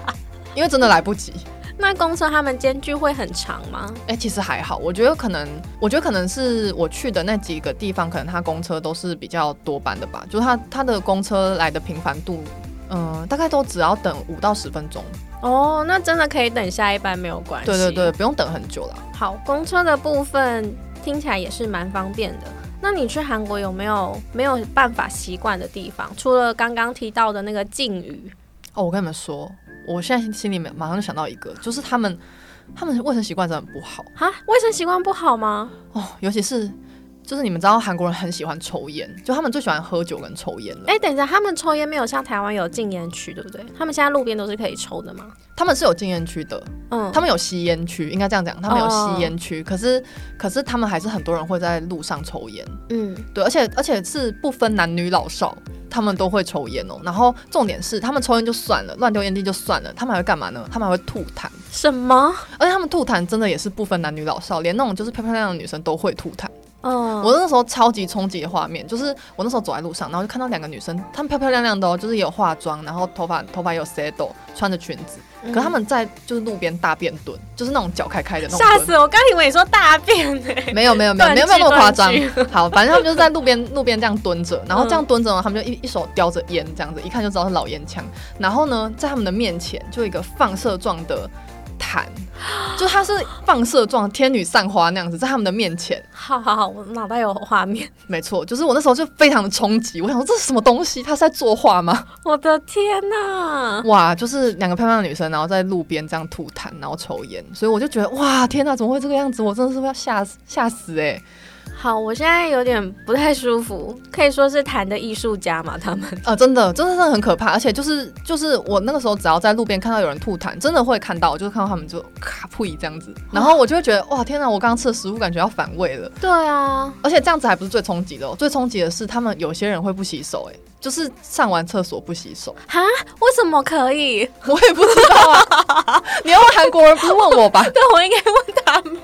因为真的来不及。那公车他们间距会很长吗？哎，其实还好，我觉得可能，我觉得可能是我去的那几个地方，可能它公车都是比较多班的吧，就是它它的公车来的频繁度，嗯，大概都只要等五到十分钟。哦，那真的可以等下一班没有关系。对对对，不用等很久了。好，公车的部分听起来也是蛮方便的。那你去韩国有没有没有办法习惯的地方？除了刚刚提到的那个敬语。哦，我跟你们说。我现在心里面马上就想到一个，就是他们，他们卫生习惯真的不好啊！卫生习惯不好吗？哦，尤其是。就是你们知道韩国人很喜欢抽烟，就他们最喜欢喝酒跟抽烟了。哎，等一下，他们抽烟没有像台湾有禁烟区，对不对？他们现在路边都是可以抽的吗？他们是有禁烟区的，嗯，他们有吸烟区，应该这样讲，他们有吸烟区。可是，可是他们还是很多人会在路上抽烟，嗯，对，而且而且是不分男女老少，他们都会抽烟哦。然后重点是，他们抽烟就算了，乱丢烟蒂就算了，他们还会干嘛呢？他们还会吐痰。什么？而且他们吐痰真的也是不分男女老少，连那种就是漂漂亮亮的女生都会吐痰。嗯，我那时候超级冲击的画面，就是我那时候走在路上，然后就看到两个女生，她们漂漂亮亮的哦，就是有化妆，然后头发头发有 settle，穿着裙子，可他们在就是路边大便蹲，就是那种脚开开的那种。吓死我！刚以为你说大便呢。没有没有没有没有那么夸张。好，反正他们就是在路边路边这样蹲着，然后这样蹲着呢，他们就一一手叼着烟这样子，一看就知道是老烟枪。然后呢，在他们的面前就一个放射状的。痰，就它是放射状，天女散花那样子，在他们的面前。好好好，我脑袋有画面。没错，就是我那时候就非常的冲击，我想说这是什么东西？他是在作画吗？我的天哪！哇，就是两个漂亮的女生，然后在路边这样吐痰，然后抽烟，所以我就觉得哇，天哪，怎么会这个样子？我真的是要吓死吓死哎！好，我现在有点不太舒服，可以说是弹的艺术家嘛，他们啊，真的，真的是很可怕，而且就是就是我那个时候只要在路边看到有人吐痰，真的会看到，就是看到他们就咔噗这样子，然后我就会觉得哇，天哪，我刚刚吃的食物感觉要反胃了。对啊，而且这样子还不是最冲击的，哦，最冲击的是他们有些人会不洗手，哎，就是上完厕所不洗手。哈？为什么可以？我也不知道啊，你要问韩国人，不是问我吧？对，我应该问他们。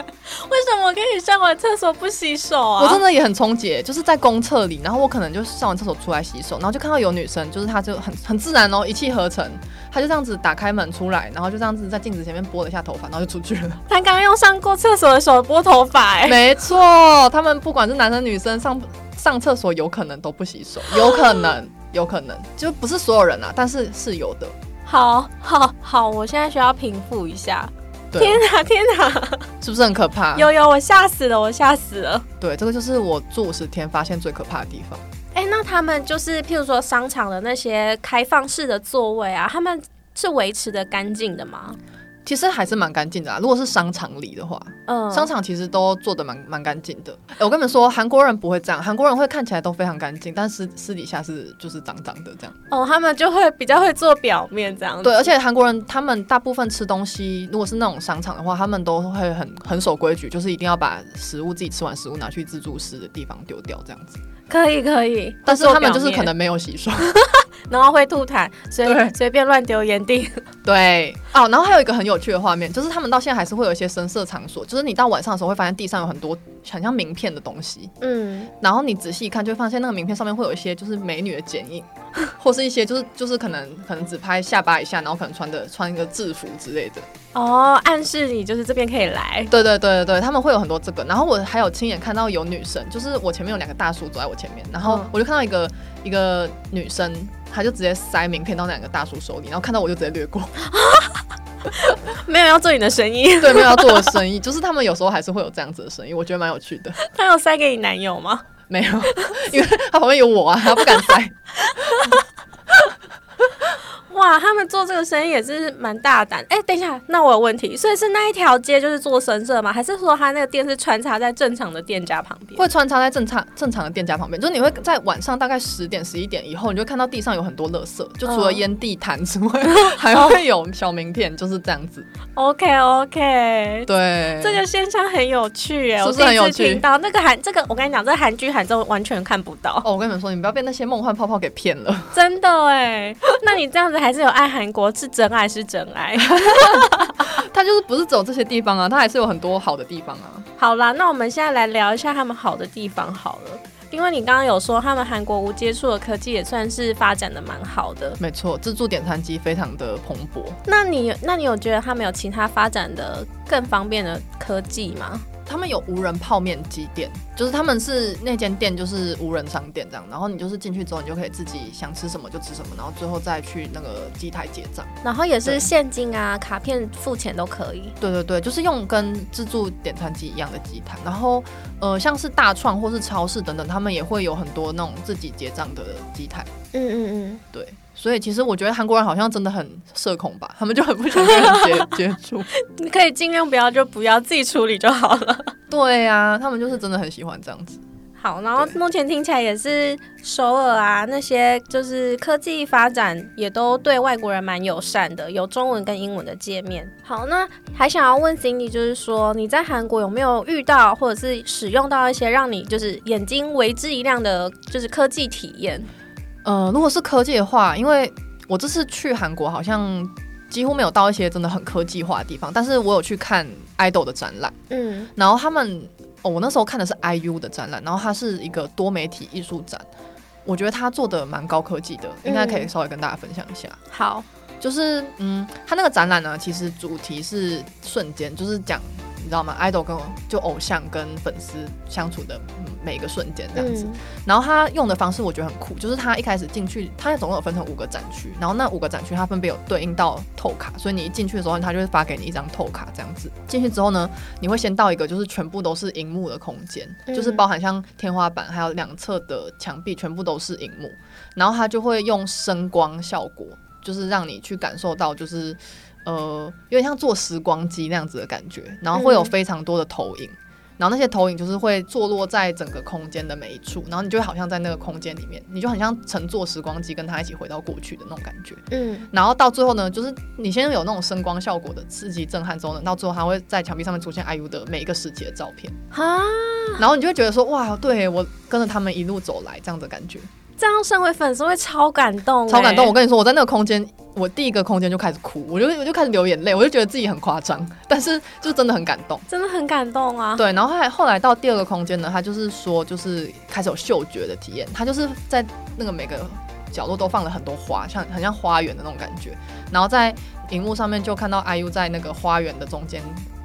为什么可以上完厕所不洗手啊？我真的也很冲击，就是在公厕里，然后我可能就上完厕所出来洗手，然后就看到有女生，就是她就很很自然哦，一气呵成，她就这样子打开门出来，然后就这样子在镜子前面拨了一下头发，然后就出去了。她刚刚用上过厕所的手拨头发，哎，没错，他们不管是男生女生上上厕所有可能都不洗手，有可能，有可能，就不是所有人啊，但是是有的。好好好，我现在需要平复一下。天哪，天哪，是不是很可怕？有有，我吓死了，我吓死了。对，这个就是我住五十天发现最可怕的地方。哎，那他们就是，譬如说商场的那些开放式的座位啊，他们是维持的干净的吗？其实还是蛮干净的啊。如果是商场里的话，嗯，商场其实都做的蛮蛮干净的。我跟你们说，韩国人不会这样，韩国人会看起来都非常干净，但是私底下是就是脏脏的这样。哦，他们就会比较会做表面这样。对，而且韩国人他们大部分吃东西，如果是那种商场的话，他们都会很很守规矩，就是一定要把食物自己吃完食物拿去自助式的地方丢掉这样子。可以可以，但是他们就是可能没有洗手。然后会吐痰，随随便乱丢烟蒂。对，哦，然后还有一个很有趣的画面，就是他们到现在还是会有一些深色场所，就是你到晚上的时候会发现地上有很多很像名片的东西。嗯，然后你仔细一看，就会发现那个名片上面会有一些就是美女的剪影，或是一些就是就是可能可能只拍下巴以下，然后可能穿的穿一个制服之类的。哦，暗示你就是这边可以来。对对对对对，他们会有很多这个。然后我还有亲眼看到有女生，就是我前面有两个大叔走在我前面，然后我就看到一个一个女生。她就直接塞名片到那两个大叔手里，然后看到我就直接略过，没有要做你的生意，对，没有要做我的生意，就是他们有时候还是会有这样子的生意，我觉得蛮有趣的。他有塞给你男友吗？没有，因为他旁边有我啊，他不敢塞。哇，他们做这个生意也是蛮大胆。哎，等一下，那我有问题，所以是那一条街就是做神社吗？还是说他那个店是穿插在正常的店家旁边？会穿插在正常正常的店家旁边，就是你会在晚上大概十点十一点以后，你就看到地上有很多垃圾，就除了烟地毯之外，还会有小名片，就是这样子。OK OK，对，这个现象很有趣哎，是不是很有趣？听到那个韩，这个我跟你讲，这韩剧韩综完全看不到。哦，我跟你们说，你不要被那些梦幻泡泡给骗了，真的哎。那你这样子还是有爱韩国，是真爱是真爱。他就是不是走这些地方啊，他还是有很多好的地方啊。好啦，那我们现在来聊一下他们好的地方好了。因为你刚刚有说，他们韩国无接触的科技也算是发展的蛮好的。没错，自助点餐机非常的蓬勃。那你那你有觉得他们有其他发展的更方便的科技吗？他们有无人泡面机店，就是他们是那间店就是无人商店这样，然后你就是进去之后，你就可以自己想吃什么就吃什么，然后最后再去那个机台结账，然后也是现金啊、卡片付钱都可以。对对对，就是用跟自助点餐机一样的机台，然后呃像是大创或是超市等等，他们也会有很多那种自己结账的机台。嗯嗯嗯，对。所以其实我觉得韩国人好像真的很社恐吧，他们就很不想跟人接 接触。你可以尽量不要就不要自己处理就好了。对呀，他们就是真的很喜欢这样子。好，然后目前听起来也是首尔啊那些就是科技发展也都对外国人蛮友善的，有中文跟英文的界面。好，那还想要问 Cindy，就是说你在韩国有没有遇到或者是使用到一些让你就是眼睛为之一亮的，就是科技体验？呃，如果是科技的话，因为我这次去韩国，好像几乎没有到一些真的很科技化的地方，但是我有去看 idol 的展览，嗯，然后他们，哦，我那时候看的是 IU 的展览，然后它是一个多媒体艺术展，我觉得他做的蛮高科技的，应该可以稍微跟大家分享一下。好，就是嗯，他那个展览呢，其实主题是瞬间，就是讲。你知道吗？idol 跟就偶像跟粉丝相处的每一个瞬间这样子，然后他用的方式我觉得很酷，就是他一开始进去，他总共有分成五个展区，然后那五个展区它分别有对应到透卡，所以你一进去的时候，他就会发给你一张透卡这样子。进去之后呢，你会先到一个就是全部都是荧幕的空间，就是包含像天花板还有两侧的墙壁全部都是荧幕，然后他就会用声光效果，就是让你去感受到就是。呃，有点像坐时光机那样子的感觉，然后会有非常多的投影，然后那些投影就是会坐落在整个空间的每一处，然后你就好像在那个空间里面，你就很像乘坐时光机跟他一起回到过去的那种感觉。嗯，然后到最后呢，就是你先有那种声光效果的刺激震撼之后呢，到最后他会在墙壁上面出现 IU 的每一个时期的照片啊，然后你就会觉得说，哇，对我跟着他们一路走来这样的感觉。这样身为粉丝会超感动，超感动！我跟你说，我在那个空间，我第一个空间就开始哭，我就我就开始流眼泪，我就觉得自己很夸张，但是就真的很感动，真的很感动啊！对，然后后来后来到第二个空间呢，他就是说，就是开始有嗅觉的体验，他就是在那个每个角落都放了很多花，像很像花园的那种感觉，然后在荧幕上面就看到 IU 在那个花园的中间。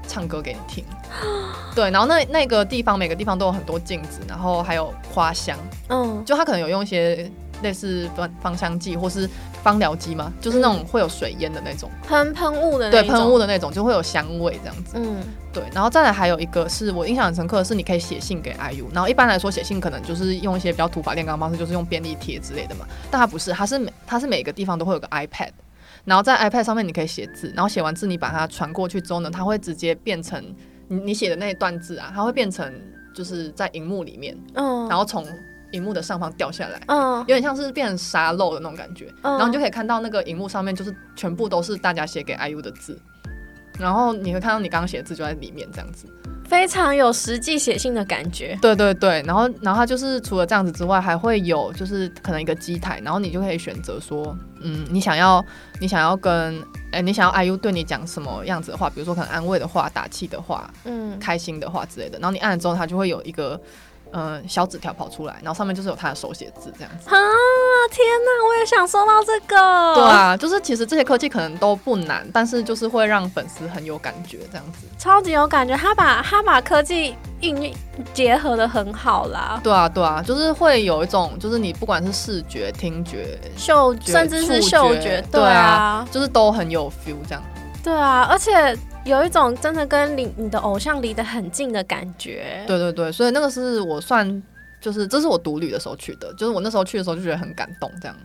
唱歌给你听，对，然后那那个地方每个地方都有很多镜子，然后还有花香，嗯，就他可能有用一些类似芳芳香剂或是芳疗机嘛，就是那种会有水烟的那种。喷喷雾的，对，喷雾的那种就会有香味这样子，嗯，对，然后再来还有一个是我印象很深刻的是，你可以写信给 IU，然后一般来说写信可能就是用一些比较土法炼钢方式，就是用便利贴之类的嘛，但它不是，它是每它是每个地方都会有个 iPad。然后在 iPad 上面你可以写字，然后写完字你把它传过去之后呢，它会直接变成你你写的那一段字啊，它会变成就是在荧幕里面，嗯，然后从荧幕的上方掉下来，嗯，有点像是变成沙漏的那种感觉，然后你就可以看到那个荧幕上面就是全部都是大家写给 IU 的字，然后你会看到你刚刚写的字就在里面这样子。非常有实际写信的感觉。对对对，然后然后它就是除了这样子之外，还会有就是可能一个机台，然后你就可以选择说，嗯，你想要你想要跟哎你想要 IU 对你讲什么样子的话，比如说可能安慰的话、打气的话、嗯，开心的话之类的，然后你按了之后，它就会有一个。嗯，小纸条跑出来，然后上面就是有他的手写字这样子。啊，天哪，我也想收到这个。对啊，就是其实这些科技可能都不难，但是就是会让粉丝很有感觉这样子。超级有感觉，他把他把科技应结合的很好啦。对啊，对啊，就是会有一种，就是你不管是视觉、听觉、嗅觉，甚至是嗅觉，对啊，就是都很有 feel 这样。对啊，而且。有一种真的跟离你的偶像离得很近的感觉。对对对，所以那个是我算，就是这是我独旅的时候去的，就是我那时候去的时候就觉得很感动，这样。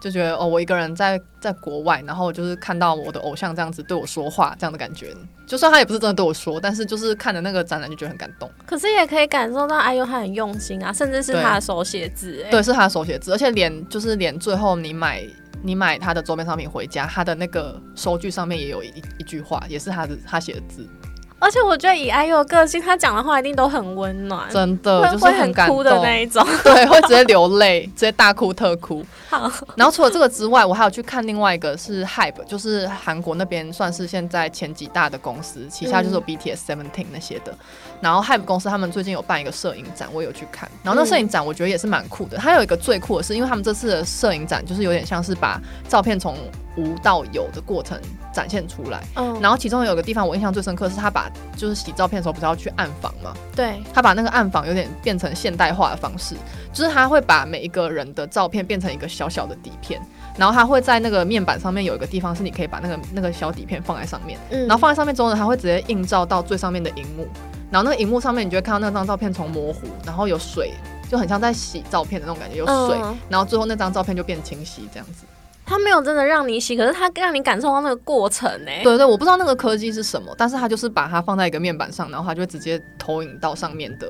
就觉得哦，我一个人在在国外，然后就是看到我的偶像这样子对我说话，这样的感觉。就算他也不是真的对我说，但是就是看着那个展览就觉得很感动。可是也可以感受到哎呦他很用心啊，甚至是他的手写字，哎，对，是他的手写字，而且连就是连最后你买你买他的周边商品回家，他的那个收据上面也有一一句话，也是他的他写的字。而且我觉得以 IU 的个性，他讲的话一定都很温暖，真的就是很哭的那一种，对，会直接流泪，直接大哭特哭。好，然后除了这个之外，我还有去看另外一个是 Hype，就是韩国那边算是现在前几大的公司，旗下就是有 BTS、Seventeen 那些的。然后 Hype 公司他们最近有办一个摄影展，我有去看。然后那摄影展我觉得也是蛮酷的。它有一个最酷的是，因为他们这次的摄影展就是有点像是把照片从无到有的过程。展现出来，嗯，然后其中有个地方我印象最深刻是，他把就是洗照片的时候不是要去暗房吗？对，他把那个暗房有点变成现代化的方式，就是他会把每一个人的照片变成一个小小的底片，然后他会在那个面板上面有一个地方是你可以把那个那个小底片放在上面，嗯，然后放在上面之后呢，他会直接映照到最上面的荧幕，然后那个荧幕上面你就会看到那张照片从模糊，然后有水，就很像在洗照片的那种感觉，有水，然后最后那张照片就变清晰这样子。他没有真的让你洗，可是他让你感受到那个过程呢。对对，我不知道那个科技是什么，但是他就是把它放在一个面板上，然后他就会直接投影到上面的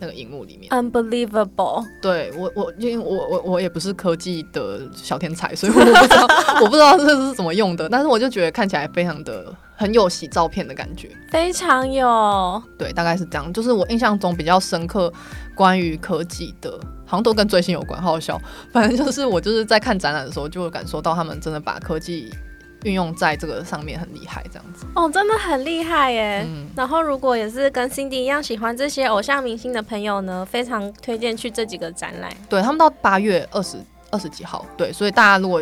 那个荧幕里面。Unbelievable！对我我因为我我我也不是科技的小天才，所以我不知道我不知道这是怎么用的，但是我就觉得看起来非常的很有洗照片的感觉，非常有。对，大概是这样，就是我印象中比较深刻关于科技的。好像都跟追星有关，好好笑。反正就是我就是在看展览的时候，就会感受到他们真的把科技运用在这个上面很厉害，这样子。哦，真的很厉害耶。然后如果也是跟 Cindy 一样喜欢这些偶像明星的朋友呢，非常推荐去这几个展览。对他们到八月二十二十几号，对，所以大家如果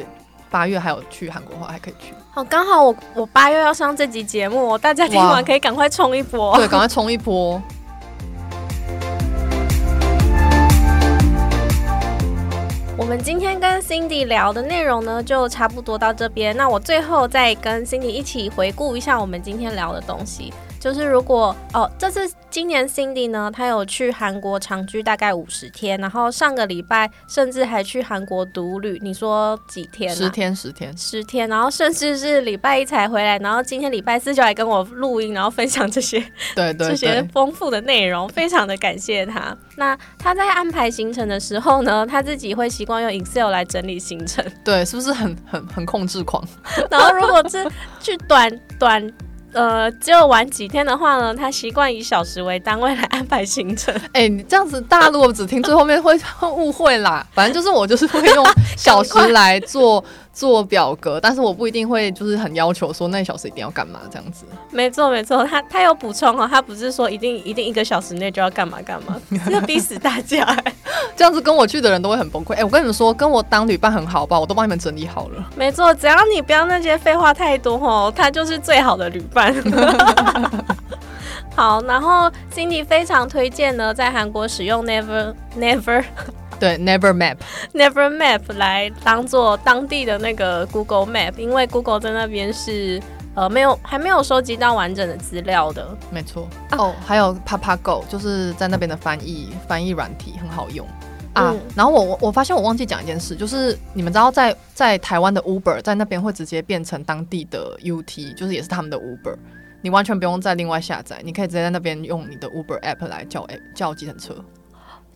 八月还有去韩国的话，还可以去。哦，刚好我我八月要上这集节目，大家听完可以赶快冲一波。对，赶快冲一波。我们今天跟 Cindy 聊的内容呢，就差不多到这边。那我最后再跟 Cindy 一起回顾一下我们今天聊的东西。就是如果哦，这次今年 Cindy 呢，她有去韩国长居大概五十天，然后上个礼拜甚至还去韩国独旅。你说几天？十天，十天，十天。然后甚至是礼拜一才回来，然后今天礼拜四就来跟我录音，然后分享这些对对 这些丰富的内容，非常的感谢他。那他在安排行程的时候呢，他自己会习惯用 Excel 来整理行程。对，是不是很很很控制狂？然后如果是去短短。呃，只有玩几天的话呢，他习惯以小时为单位来安排行程。哎，你这样子，大家如果只听最后面会会误会啦。反正就是我就是会用 小时来做。做表格，但是我不一定会就是很要求说那一小时一定要干嘛这样子。没错没错，他他有补充哦，他不是说一定一定一个小时内就要干嘛干嘛，要逼死大家。这样子跟我去的人都会很崩溃。哎，我跟你们说，跟我当旅伴很好吧，我都帮你们整理好了。没错，只要你不要那些废话太多哦，他就是最好的旅伴。好，然后 Cindy 非常推荐呢，在韩国使用 Never Never。对，Never Map，Never Map 来当做当地的那个 Google Map，因为 Google 在那边是呃没有还没有收集到完整的资料的。没错。哦，还有 Papa Go，就是在那边的翻译翻译软体很好用啊。然后我我我发现我忘记讲一件事，就是你们知道在在台湾的 Uber 在那边会直接变成当地的 UT，就是也是他们的 Uber，你完全不用再另外下载，你可以直接在那边用你的 Uber App 来叫叫计程车。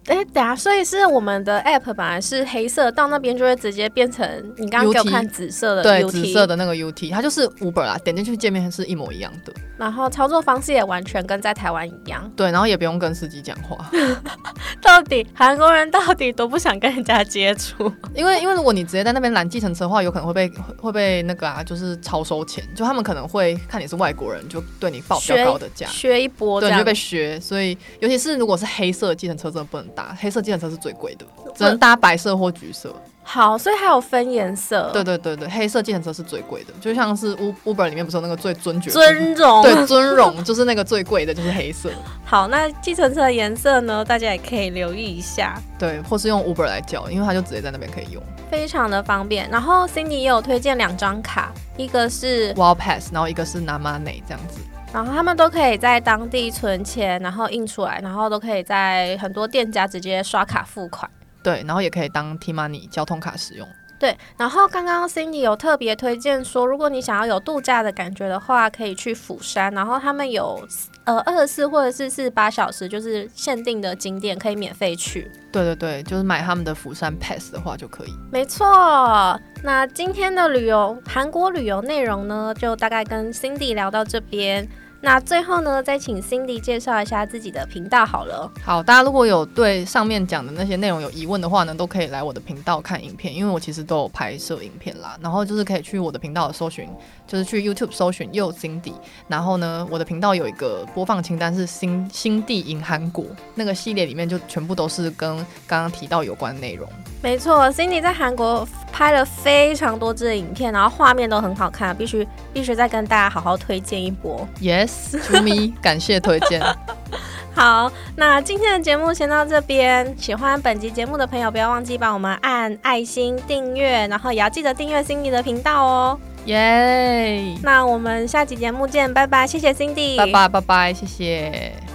哎，等下，所以是我们的 app 本来是黑色，到那边就会直接变成你刚刚给我看紫色的，对，紫色的那个 UT，它就是 Uber 啦，点进去界面是一模一样的，然后操作方式也完全跟在台湾一样，对，然后也不用跟司机讲话。到底韩国人到底都不想跟人家接触？因为因为如果你直接在那边拦计程车的话，有可能会被会被那个啊，就是超收钱，就他们可能会看你是外国人，就对你报比较高的价，削一波，对，就被削。所以尤其是如果是黑色计程车，真的不能搭，黑色计程车是最贵的，只能搭白色或橘色。好，所以还有分颜色。对对对对，黑色计程车是最贵的，就像是 Uber 里面不是有那个最尊爵尊荣，对尊荣就是那个最贵的，就是黑色。好，那计程车的颜色呢？大家也可以留意一下。对，或是用 Uber 来叫，因为它就直接在那边可以用，非常的方便。然后 Cindy 也有推荐两张卡，一个是 Wall Pass，然后一个是 n a m a n e 这样子。然后他们都可以在当地存钱，然后印出来，然后都可以在很多店家直接刷卡付款。对，然后也可以当 T Money 交通卡使用。对，然后刚刚 Cindy 有特别推荐说，如果你想要有度假的感觉的话，可以去釜山，然后他们有呃二十四或者是四十八小时，就是限定的景点可以免费去。对对对，就是买他们的釜山 Pass 的话就可以。没错，那今天的旅游韩国旅游内容呢，就大概跟 Cindy 聊到这边。那最后呢，再请 Cindy 介绍一下自己的频道好了。好，大家如果有对上面讲的那些内容有疑问的话呢，都可以来我的频道看影片，因为我其实都有拍摄影片啦。然后就是可以去我的频道搜寻，就是去 YouTube 搜寻又 Cindy。然后呢，我的频道有一个播放清单是新新地 in 韩国那个系列里面就全部都是跟刚刚提到有关内容。没错，Cindy 在韩国拍了非常多支的影片，然后画面都很好看，必须必须再跟大家好好推荐一波。Yes，出 me，感谢推荐。好，那今天的节目先到这边。喜欢本集节目的朋友，不要忘记帮我们按爱心订阅，然后也要记得订阅 Cindy 的频道哦。耶！那我们下期节目见，拜拜，谢谢 Cindy，拜拜拜拜，谢谢。